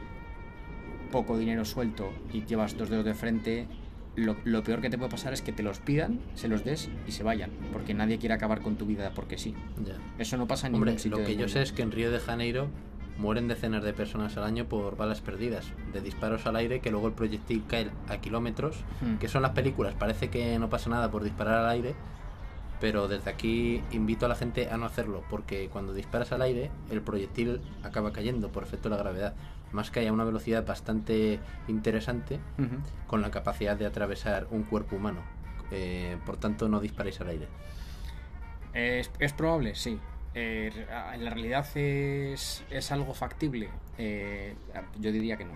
poco dinero suelto y llevas dos dedos de frente, lo, lo peor que te puede pasar es que te los pidan, se los des y se vayan, porque nadie quiere acabar con tu vida porque sí. Ya. Eso no pasa en Hombre, ningún sitio. lo que yo sé es que en Río de Janeiro mueren decenas de personas al año por balas perdidas, de disparos al aire que luego el proyectil cae a kilómetros, Hmm. que son las películas, parece que no pasa nada por disparar al aire, pero desde aquí invito a la gente a no hacerlo, porque cuando disparas al aire el proyectil acaba cayendo por efecto de la gravedad, más que haya una velocidad bastante interesante con la capacidad de atravesar un cuerpo humano. Eh, por tanto, no disparéis al aire. Es, es probable, sí. Eh, en la realidad es, es algo factible. Eh, yo diría que no.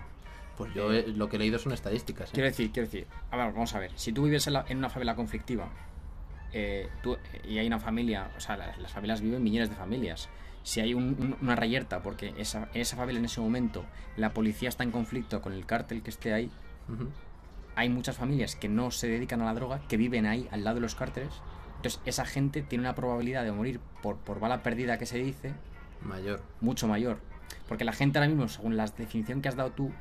Pues yo eh, lo que he leído son estadísticas. ¿eh? Quiero decir, quiero decir, a ver, vamos a ver. Si tú vives en, la- en una favela conflictiva eh, tú- y hay una familia, o sea, las, las favelas viven millones de familias. Si hay un- un- una reyerta, porque esa, esa favela en ese momento la policía está en conflicto con el cártel que esté ahí, hay muchas familias que no se dedican a la droga, que viven ahí al lado de los cárteles. Entonces, esa gente tiene una probabilidad de morir por, por bala perdida que se dice Mayor. mucho mayor. Porque la gente ahora mismo, según la definición que has dado tú,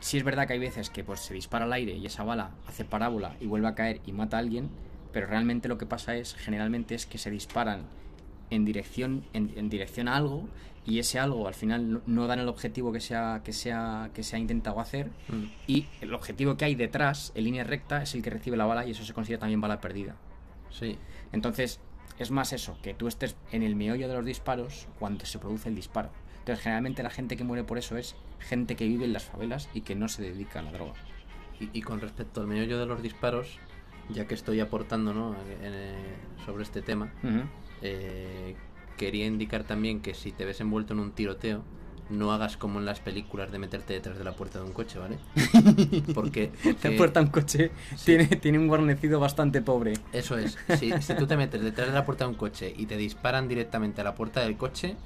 sí es verdad que hay veces que pues, se dispara al aire y esa bala hace parábola y vuelve a caer y mata a alguien, pero realmente lo que pasa es, generalmente, es que se disparan en dirección, en, en dirección a algo y ese algo al final no, no dan el objetivo que se ha, que se ha- que se ha intentado hacer Mm. y el objetivo que hay detrás, en línea recta, es el que recibe la bala y eso se considera también bala perdida. Sí. Entonces, es más eso, que tú estés en el meollo de los disparos cuando se produce el disparo. Entonces, generalmente la gente que muere por eso es gente que vive en las favelas y que no se dedica a la droga. Y, y con respecto al meollo de los disparos, ya que estoy aportando ¿no? En, eh, sobre este tema, eh, quería indicar también que si te ves envuelto en un tiroteo, no hagas como en las películas de meterte detrás de la puerta de un coche, ¿vale? Porque, La puerta de un coche tiene, tiene un guarnecido bastante pobre. Eso es. Si, si tú te metes detrás de la puerta de un coche y te disparan directamente a la puerta del coche,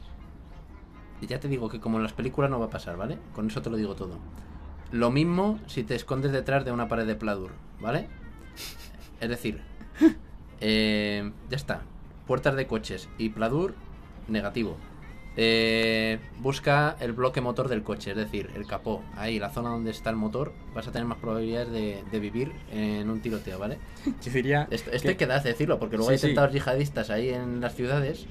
ya te digo que como en las películas no va a pasar, ¿vale? Con eso te lo digo todo. Lo mismo si te escondes detrás de una pared de pladur, ¿vale? Es decir, eh, ya está. Puertas de coches y pladur, negativo. Eh, busca el bloque motor del coche, es decir, el capó. Ahí, la zona donde está el motor, vas a tener más probabilidades de, de vivir en un tiroteo, ¿vale? Yo diría Esto, esto que- hay que dar de decirlo, porque luego Sí, hay sí. tentados yihadistas ahí en las ciudades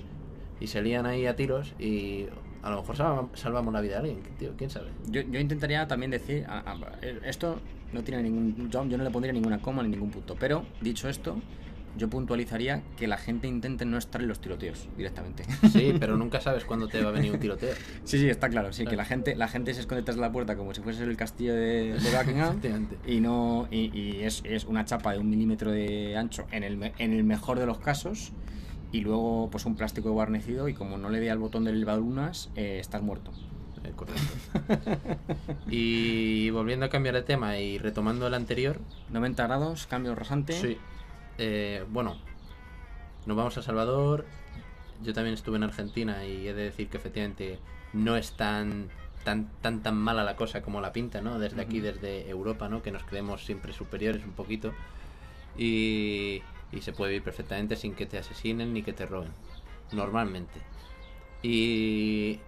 y se lían ahí a tiros y a lo mejor salva- salvamos la vida de alguien, tío, quién sabe. yo, yo intentaría también decir, a- a- esto no tiene ningún, yo no le pondría ninguna coma ni ningún punto, pero dicho esto, yo puntualizaría que la gente intente no estar en los tiroteos directamente. Sí, pero nunca sabes cuándo te va a venir un tiroteo. Sí, sí, está claro, sí, que la gente, la gente se esconde de la puerta como si fuese el castillo de, de Buckingham y no y, y es, es una chapa de un milímetro de ancho en el, en el mejor de los casos y luego pues un plástico guarnecido y como no le dé al botón del elevadores eh, estás muerto. Eh, correcto. Y volviendo a cambiar de tema y retomando el anterior, 90 grados, cambio rasante. sí, eh, bueno, nos vamos a Salvador. Yo también estuve en Argentina y he de decir que efectivamente no es tan tan tan tan mala la cosa como la pinta, ¿no? Desde aquí, desde Europa, ¿no? Que nos creemos siempre superiores un poquito y, y se puede vivir perfectamente sin que te asesinen ni que te roben, normalmente. Y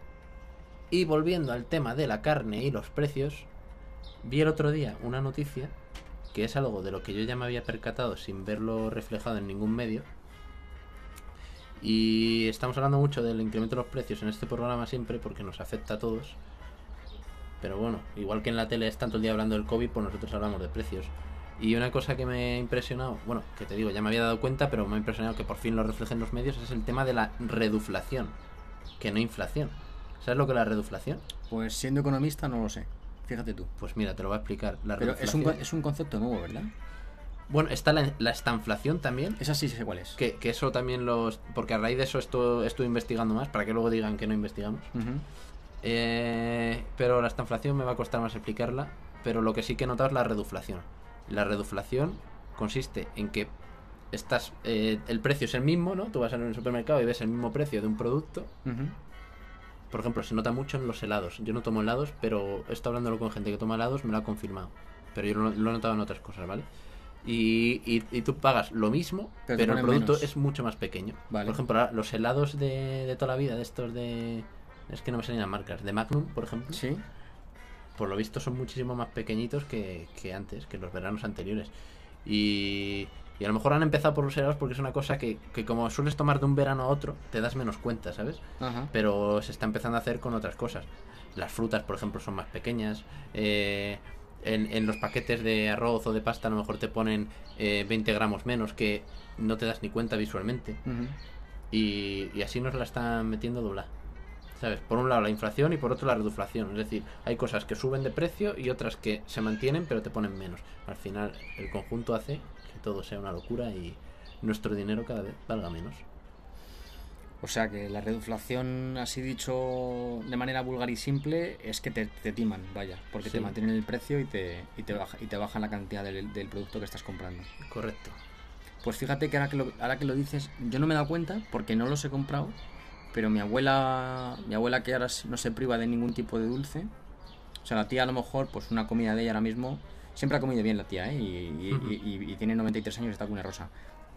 y volviendo al tema de la carne y los precios, vi el otro día una noticia que es algo de lo que yo ya me había percatado sin verlo reflejado en ningún medio. Y estamos hablando mucho del incremento de los precios en este programa siempre porque nos afecta a todos. Pero bueno, igual que en la tele es tanto el día hablando del COVID, pues nosotros hablamos de precios. Y una cosa que me ha impresionado, bueno, que te digo, ya me había dado cuenta, pero me ha impresionado que por fin lo reflejen los medios, es el tema de la reduflación, que no inflación. ¿Sabes lo que es la reduflación? Pues siendo economista no lo sé. Fíjate tú. Pues mira, te lo voy a explicar. La Pero es un, es un concepto nuevo, ¿verdad? Bueno, está la, la estanflación también, Esa sí sé cuál es. que, que eso también los... Porque a raíz de eso esto, estuve investigando más, para que luego digan que no investigamos. Eh, pero la estanflación me va a costar más explicarla, pero lo que sí que he notado es la reduflación. La reduflación consiste en que estás, eh, el precio es el mismo, ¿no? Tú vas a un supermercado y ves el mismo precio de un producto, Ujú. Por ejemplo, se nota mucho en los helados. Yo no tomo helados, pero he estado hablándolo con gente que toma helados, me lo ha confirmado. Pero yo lo, lo he notado en otras cosas, ¿vale? Y, y, y tú pagas lo mismo, Pero el producto menos. es mucho más pequeño. Vale. Por ejemplo, los helados de, de toda la vida, de estos de... Es que no me salen las marcas. De Magnum, por ejemplo. Sí. Por lo visto son muchísimo más pequeñitos que, que antes, que los veranos anteriores. Y, y a lo mejor han empezado por los helados porque es una cosa que, que como sueles tomar de un verano a otro, te das menos cuenta, ¿sabes? Ajá. pero se está empezando a hacer con otras cosas. Las frutas, por ejemplo, son más pequeñas. eh, en, en los paquetes de arroz o de pasta a lo mejor te ponen eh, 20 gramos menos que no te das ni cuenta visualmente. Y, y así nos la están metiendo dobla. ¿Sabes? Por un lado la inflación y por otro la reduflación. Es decir, hay cosas que suben de precio y otras que se mantienen pero te ponen menos. Al final el conjunto hace que todo sea una locura y nuestro dinero cada vez valga menos. O sea que la reduflación, así dicho de manera vulgar y simple, es que te, te timan, vaya, porque te mantienen el precio y te, y te, baja, y te bajan la cantidad del, del producto que estás comprando. Correcto. Pues fíjate que ahora que, lo, ahora que lo dices, yo no me he dado cuenta porque no los he comprado, pero mi abuela, mi abuela que ahora no se priva de ningún tipo de dulce, o sea, la tía a lo mejor, pues una comida de ella ahora mismo, siempre ha comido bien la tía, ¿eh? Y, y- tiene 93 años y está como una rosa.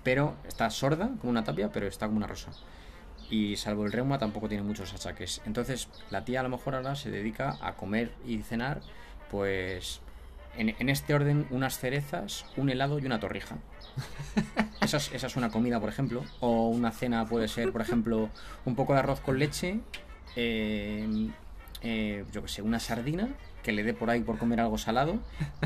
Pero está sorda, como una tapia, pero está como una rosa. Y salvo el reuma tampoco tiene muchos achaques. Entonces, la tía a lo mejor ahora se dedica a comer y cenar, pues en, en este orden, unas cerezas, un helado y una torrija. Esa es, esa es una comida, por ejemplo. O una cena puede ser, por ejemplo, un poco de arroz con leche, eh, eh, yo que sé, una sardina que le dé por ahí por comer algo salado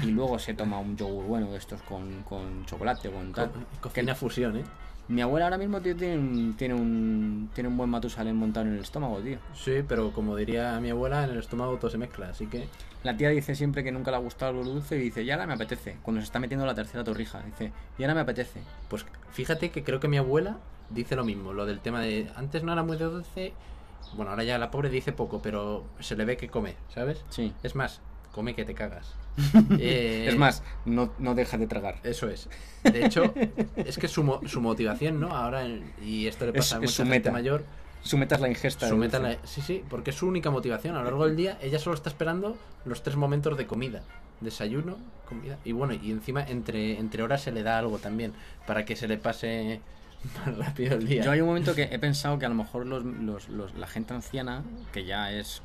y luego se toma un yogur bueno de estos con, con chocolate o con tal. Co- cocina fusión, ¿eh? Mi abuela ahora mismo tío, tiene, un, tiene, un, tiene un buen matusalén montado en el estómago, tío. Sí, pero como diría mi abuela, en el estómago todo se mezcla, así que... La tía dice siempre que nunca le ha gustado lo dulce y dice, y ahora me apetece. Cuando se está metiendo la tercera torrija, dice, y ahora me apetece. Pues fíjate que creo que mi abuela dice lo mismo, lo del tema de... Antes no era muy de dulce, bueno, ahora ya la pobre dice poco, pero se le ve que come, ¿sabes? Sí. Es más, come que te cagas. Eh, Es más, no, no deja de tragar. Eso es. De hecho, es que su, su motivación, ¿no? Ahora, y esto le Es- pasa a mucha su gente meta. mayor, Su meta es la ingesta. su meta la- Sí, sí, porque es su única motivación. A lo largo del día, ella solo está esperando los tres momentos de comida. Desayuno, comida. Y bueno, y encima entre, entre horas se le da algo también, para que se le pase más rápido el día. Yo hay un momento que he pensado que a lo mejor los, los- los- la gente anciana, que ya es,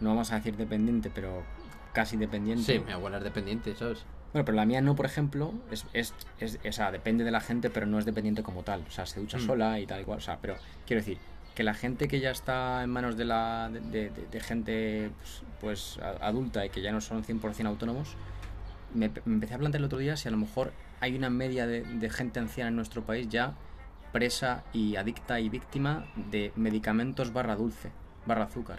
no vamos a decir dependiente, pero casi dependiente. Sí, mi abuela es dependiente, ¿sabes? Bueno, pero la mía no, por ejemplo, es, es, es- o sea, depende de la gente, pero no es dependiente como tal. O sea, se ducha Mm. sola y tal y cual. O sea, pero quiero decir, que la gente que ya está en manos de la de, de- de- gente pues, pues, adulta y que ya no son 100% autónomos, me, me empecé a plantear el otro día si a lo mejor hay una media de, de gente anciana en nuestro país ya presa y adicta y víctima de medicamentos barra dulce, barra azúcar.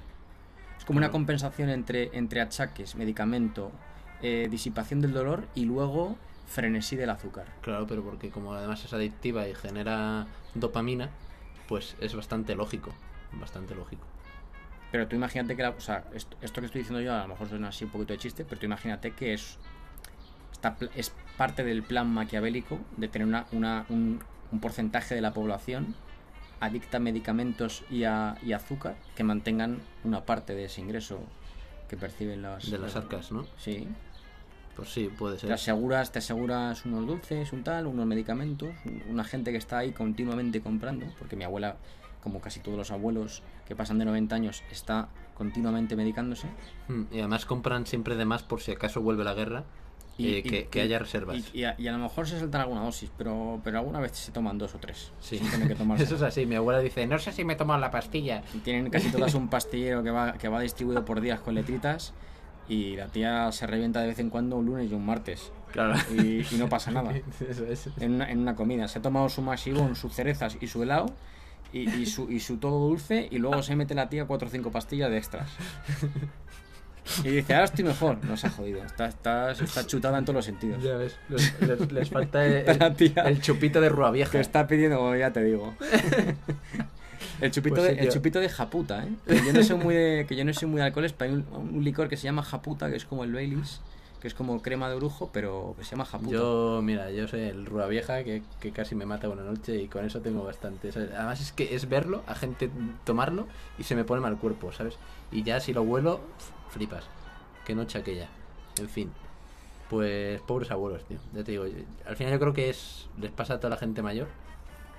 Es como una compensación entre, entre achaques, medicamento, eh, disipación del dolor y luego frenesí del azúcar. Claro, pero porque como además es adictiva y genera dopamina, pues es bastante lógico. Bastante lógico. Pero tú imagínate que la, o sea, esto, esto que estoy diciendo yo a lo mejor suena así un poquito de chiste, pero tú imagínate que es, está es parte del plan maquiavélico de tener una, una- un, un porcentaje de la población adicta a medicamentos y a, y azúcar que mantengan una parte de ese ingreso que perciben las, De las arcas, ¿no? Sí. Pues sí, puede Te ser. aseguras, te aseguras unos dulces, un tal, unos medicamentos, un- una gente que está ahí continuamente comprando, porque mi abuela, como casi todos los abuelos que pasan de 90 años, está continuamente medicándose. Mm, Y además compran siempre de más por si acaso vuelve la guerra. Eh, que, que haya reservas. Y, y a, y a lo mejor se saltan alguna dosis, pero, pero alguna vez se toman dos o tres. Sí. que tomarse. Eso es así. Mi abuela dice, no sé si me he tomado la pastilla. Y Tienen casi todas un pastillero que va, que va distribuido por días con letritas y la tía se revienta de vez en cuando un lunes y un martes. Claro. Y, y no pasa nada. Eso es. en una, en una comida. Se ha tomado su masivón, sus cerezas y su helado y, y su, y su todo dulce y luego se mete la tía cuatro o cinco pastillas de extras. Y dice, ahora estoy mejor. No se ha jodido. Está, está, está chutada en todos los sentidos. Ya ves, les, les- les falta el, chupito de rua Que vieja. está pidiendo, como ya te digo. El chupito, Pues sí, de, el chupito de japuta, ¿eh? Que yo no soy muy de, que yo no soy muy de alcoholes, pero hay un, un licor que se llama japuta, que es como el Baileys, que es como crema de brujo, pero que se llama japuto. Yo, mira, yo soy el Rua Vieja que, que casi me mata una noche y con eso tengo bastante. Además es que es verlo, a gente tomarlo y se me pone mal cuerpo, ¿sabes? Y ya si lo huelo, flipas. Qué noche aquella. En fin. Pues pobres abuelos, tío. Ya te digo, yo- al final yo creo que es les pasa a toda la gente mayor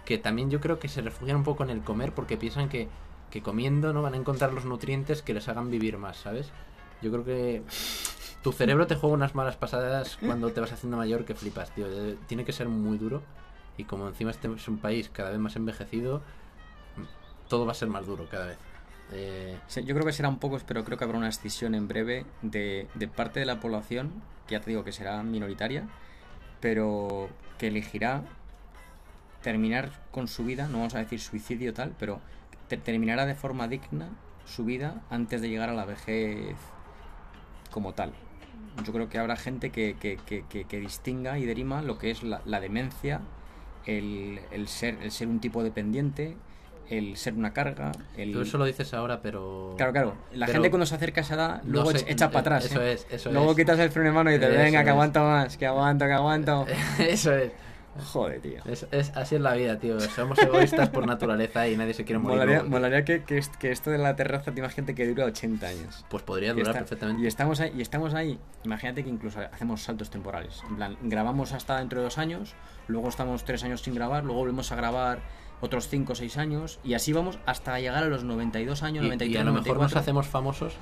que también yo creo que se refugian un poco en el comer porque piensan que, que comiendo no van a encontrar los nutrientes que les hagan vivir más, ¿sabes? Yo creo que tu cerebro te juega unas malas pasadas cuando te vas haciendo mayor que flipas, tío. Eh, Tiene que ser muy duro y como encima este es un país cada vez más envejecido, todo va a ser más duro cada vez. Eh, Yo creo que será un poco, pero creo que habrá una escisión en breve de, de parte de la población, que ya te digo que será minoritaria, pero que elegirá terminar con su vida, no vamos a decir suicidio tal, pero te- terminará de forma digna su vida antes de llegar a la vejez como tal. Yo creo que habrá gente que, que, que, que- distinga y derima lo que es la, la demencia, el, el ser, el ser un tipo dependiente, el ser una carga, el... tú eso lo dices ahora, pero... Claro, claro. La pero gente cuando se acerca a esa edad, no luego sé, echa, para atrás. Eso ¿eh? es, eso luego es. quitas el freno de mano y dices, venga, que aguanto más, que aguanto, que aguanto. eso es. Joder, tío. Es, es- así es la vida, tío. Somos egoístas por naturaleza y nadie se quiere morir. Molaría, molaría que, que, que esto de la terraza te gente que dura 80 años. Pues podría durar está- perfectamente. Y estamos, ahí, y estamos ahí. Imagínate que incluso hacemos saltos temporales. En plan, grabamos hasta dentro de dos años, luego estamos tres años sin grabar, luego volvemos a grabar otros 5 o 6 años, y así vamos hasta llegar a los 92 años, Y- 93, y, a lo mejor nos 94. hacemos famosos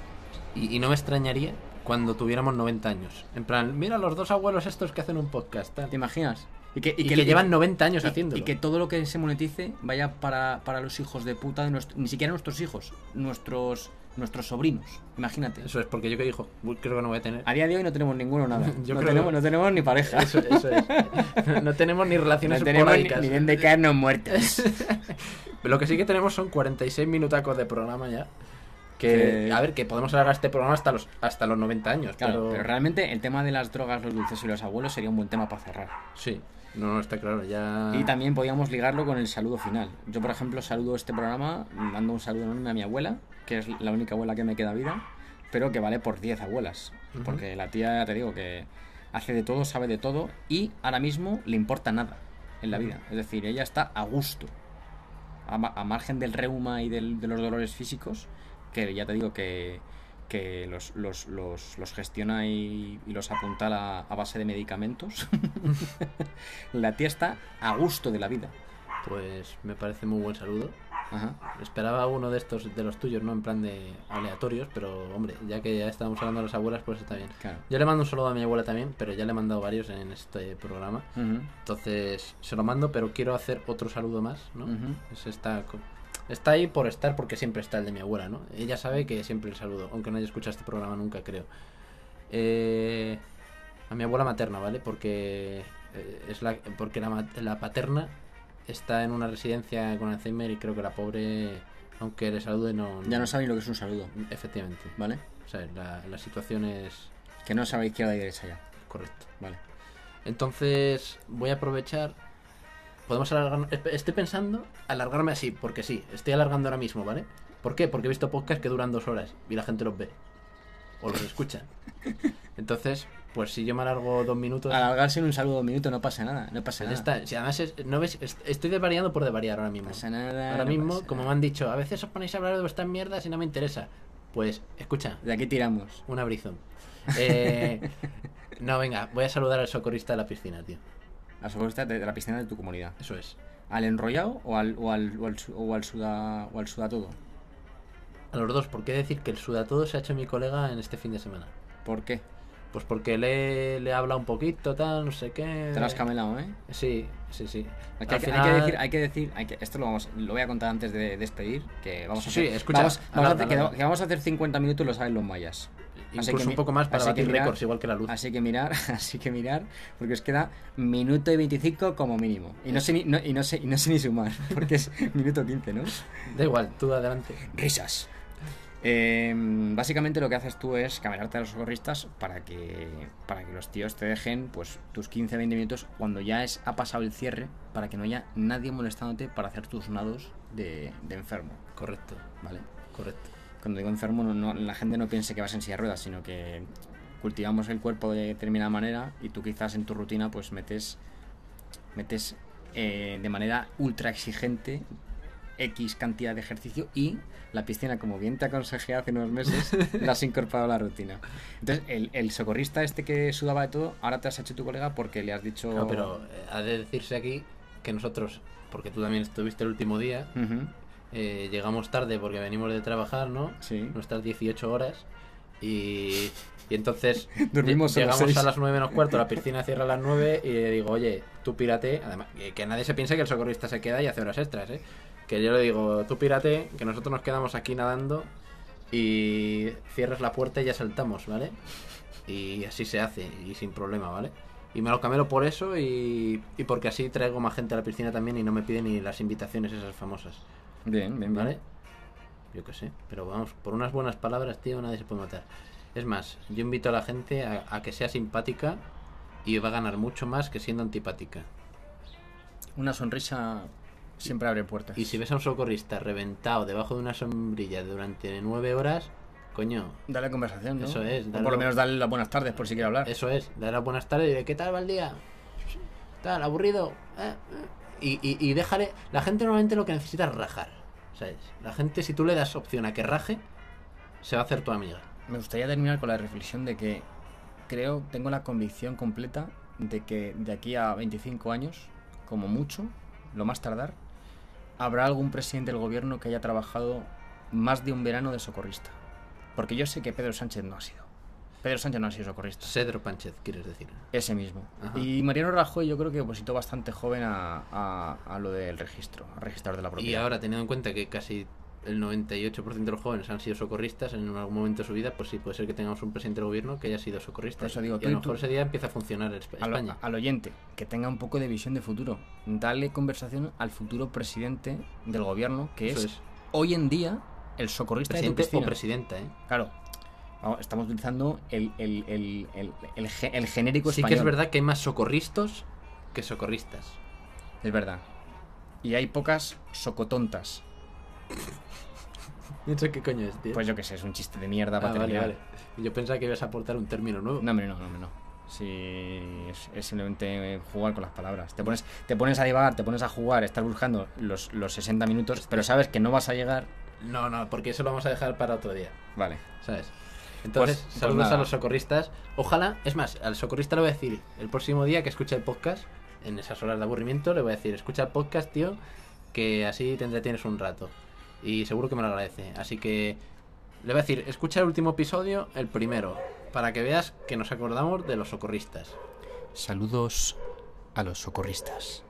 y, y no me extrañaría cuando tuviéramos 90 años. En plan, mira los dos abuelos estos que hacen un podcast. tal. ¿Te imaginas? Y que, Y, que, llevan 90 años y- haciéndolo. Y que todo lo que se monetice vaya para, para los hijos de puta de nuestro, ni siquiera nuestros hijos, nuestros nuestros sobrinos. Imagínate. Eso es porque yo que dijo, creo que no voy a tener. A día de hoy no tenemos ninguno nada. Yo no, creo- tenemos, no tenemos ni pareja. Eso, eso es. No, no tenemos ni relaciones no tenemos ni, ni dónde caernos muertos. Lo que sí que tenemos son 46 minutacos de programa ya. Que, Que- a ver, que podemos alargar este programa hasta los hasta los 90 años. Claro, pero... pero realmente el tema de las drogas, los dulces y los abuelos sería un buen tema para cerrar. Sí, no, no, está claro. Ya... Y también podíamos ligarlo con el saludo final. Yo, por ejemplo, saludo este programa, mando un saludo enorme a mi abuela, que es la única abuela que me queda vida, pero que vale por 10 abuelas. Porque la tía, ya te digo, que hace de todo, sabe de todo y ahora mismo le importa nada en la vida. Es decir, ella está a gusto. A, ma- a margen del reuma y del- de los dolores físicos, que ya te digo que, que los, los, los, los gestiona y, y los apuntala a base de medicamentos. la tía está a gusto de la vida. Pues me parece muy buen saludo. Ajá. Esperaba uno de estos, de los tuyos, no en plan de aleatorios, pero hombre, ya que ya estábamos hablando de las abuelas, pues está bien. Claro. Yo le mando un saludo a mi abuela también, pero ya le he mandado varios en este programa. Entonces, se lo mando, pero quiero hacer otro saludo más, ¿no? Ujú. Ese está, co- está ahí por estar, porque siempre está el de mi abuela, ¿no? Ella sabe que siempre el saludo, aunque no haya escuchado este programa nunca, creo. Eh, a mi abuela materna, ¿vale? Porque eh, es la, porque la, la paterna está en una residencia con Alzheimer y creo que la pobre, aunque le salude, no... Ya no sabéis lo que es un saludo, Efectivamente. ¿vale? O sea, la, la situación es Que no sabe izquierda y derecha ya, correcta. ¿vale? Entonces voy a aprovechar. Podemos alargar. Estoy pensando alargarme así, porque sí, estoy alargando ahora mismo, ¿vale? ¿Por qué? Porque he visto podcasts que duran dos horas y la gente los ve. O los escucha. Entonces, pues si yo me alargo dos minutos. Alargarse en un saludo de un minuto no pasa nada, no pasa nada. está. Si además es- no ves, est- estoy desvariando por desvariar ahora mismo. No pasa nada. Ahora no mismo, pasa como me han dicho, a veces os ponéis a hablar de vuestras mierdas y no me interesa. Pues, escucha, De aquí tiramos. un abrizón. Eh, no, venga, voy a saludar al socorrista de la piscina, tío. A socorrista de, de la piscina de tu comunidad. Eso es. ¿Al enrollado o al, o al, o al, o al suda, o al suda todo? A los dos, ¿por qué decir que el sudatodo se ha hecho mi colega en este fin de semana? ¿Por qué? Pues porque le, le habla un poquito, tal, no sé qué. Te lo has camelado, ¿eh? Sí, sí, sí. Al hay, que- final- hay que decir, hay que decir, hay que, esto lo, vamos, lo voy a contar antes de despedir, que vamos a Sí, hacer, sí, escucha, vamos, vamos a hacer, habla, que, que vamos a hacer 50 minutos lo saben los mayas. Así Incluso que un poco más para batir récords, igual que la luz. Así que mirar, así que mirar, porque os queda minuto y 25 como mínimo. Y no sé ni, no- y no sé, y no sé ni sumar, porque es minuto 15, ¿no? Da igual, tú adelante. Risas. Eh, básicamente lo que haces tú es camelarte a los socorristas para que, para que los tíos te dejen pues tus 15-20 minutos cuando ya es, ha pasado el cierre para que no haya nadie molestándote para hacer tus nados de, de enfermo, Correcto, ¿vale? correcto. Cuando digo enfermo, no, no- la gente no piense que vas en silla de ruedas, sino que cultivamos el cuerpo de determinada manera y tú quizás en tu rutina pues metes metes eh, de manera ultra exigente X cantidad de ejercicio y la piscina, como bien te aconsejé hace unos meses, la has incorporado a la rutina. Entonces, el, el socorrista este que sudaba de todo, ahora te has hecho tu colega porque le has dicho... No, pero eh, ha de decirse aquí que nosotros, porque tú también estuviste el último día, Ujú. Eh, llegamos tarde porque venimos de trabajar, ¿no? Sí. Nuestras 18 horas. Y, y entonces Dormimos llegamos seis. a las 9 menos cuarto, la piscina cierra a las 9 y le digo, oye, tú pírate. Además, que- que nadie se piense que el socorrista se queda y hace horas extras, ¿eh? Que yo le digo, tú pírate, que nosotros nos quedamos aquí nadando y cierras la puerta y ya saltamos, ¿vale? Y así se hace y sin problema, ¿vale? Y me lo camelo por eso y, y porque así traigo más gente a la piscina también y no me piden ni las invitaciones esas famosas. Bien, bien, bien. ¿Vale? Yo qué sé, pero vamos, por unas buenas palabras, tío, nadie se puede matar. Es más, yo invito a la gente a, a que sea simpática y va a ganar mucho más que siendo antipática. Una sonrisa siempre abre puertas. Y si ves a un socorrista reventado debajo de una sombrilla durante nueve horas, coño, Dale conversación, ¿no? Eso es, O dale- por lo menos dale las buenas tardes por si quiere hablar. eso es, dar las buenas tardes y diré, ¿qué tal va el día? ¿Tal? ¿Aburrido? ¿Eh? Y, y, y déjale, la gente normalmente lo que necesita es rajar, ¿sabes? La gente, si tú le das opción a que raje, se va a hacer tu amiga. Me gustaría terminar con la reflexión de que creo, tengo la convicción completa de que de aquí a 25 años, como mucho, lo más tardar, habrá algún presidente del gobierno que haya trabajado más de un verano de socorrista. Porque yo sé que Pedro Sánchez no ha sido. Pedro Sánchez no ha sido socorrista. Cedro Pánchez, quieres decir. Ese mismo. Ajá. Y Mariano Rajoy yo creo que opositó bastante joven a, a- a lo del registro, al registrador de la propiedad. Y ahora, teniendo en cuenta que casi el 98% de los jóvenes han sido socorristas en algún momento de su vida, pues sí, puede ser que tengamos un presidente del gobierno que haya sido socorrista. Por eso digo, y tú a lo mejor tú- ese día empieza a funcionar al, España. al oyente que tenga un poco de visión de futuro. Dale conversación al futuro presidente del gobierno, que es, es. hoy en día el socorrista Presidente de tu o piscina. presidenta, ¿eh? Claro. Estamos utilizando el, el, el, el, el ge- el genérico Sí español. que es verdad que hay más socorristas que socorristas. Es verdad. Y hay pocas socotontas. ¿Y eso qué coño es, tío? Pues yo qué sé, es un chiste de mierda Ah, para vale, terminar. vale. Yo pensaba que ibas a aportar un término nuevo. No, hombre, no, no, no. Sí, es, es simplemente jugar con las palabras. Te pones, te pones a divagar, te pones a jugar, estás buscando los, los 60 minutos, pero sabes que no vas a llegar. no, no, porque eso lo vamos a dejar para otro día. Vale. ¿Sabes? Entonces, Pues- saludos nada. a los socorristas. Ojalá, es más, al socorrista le voy a decir el próximo día que escuche el podcast, en esas horas de aburrimiento, le voy a decir, escucha el podcast, tío, que así te entretienes un rato. Y seguro que me lo agradece. Así que le voy a decir, escucha el último episodio, el primero, para que veas que nos acordamos de los socorristas. Saludos a los socorristas.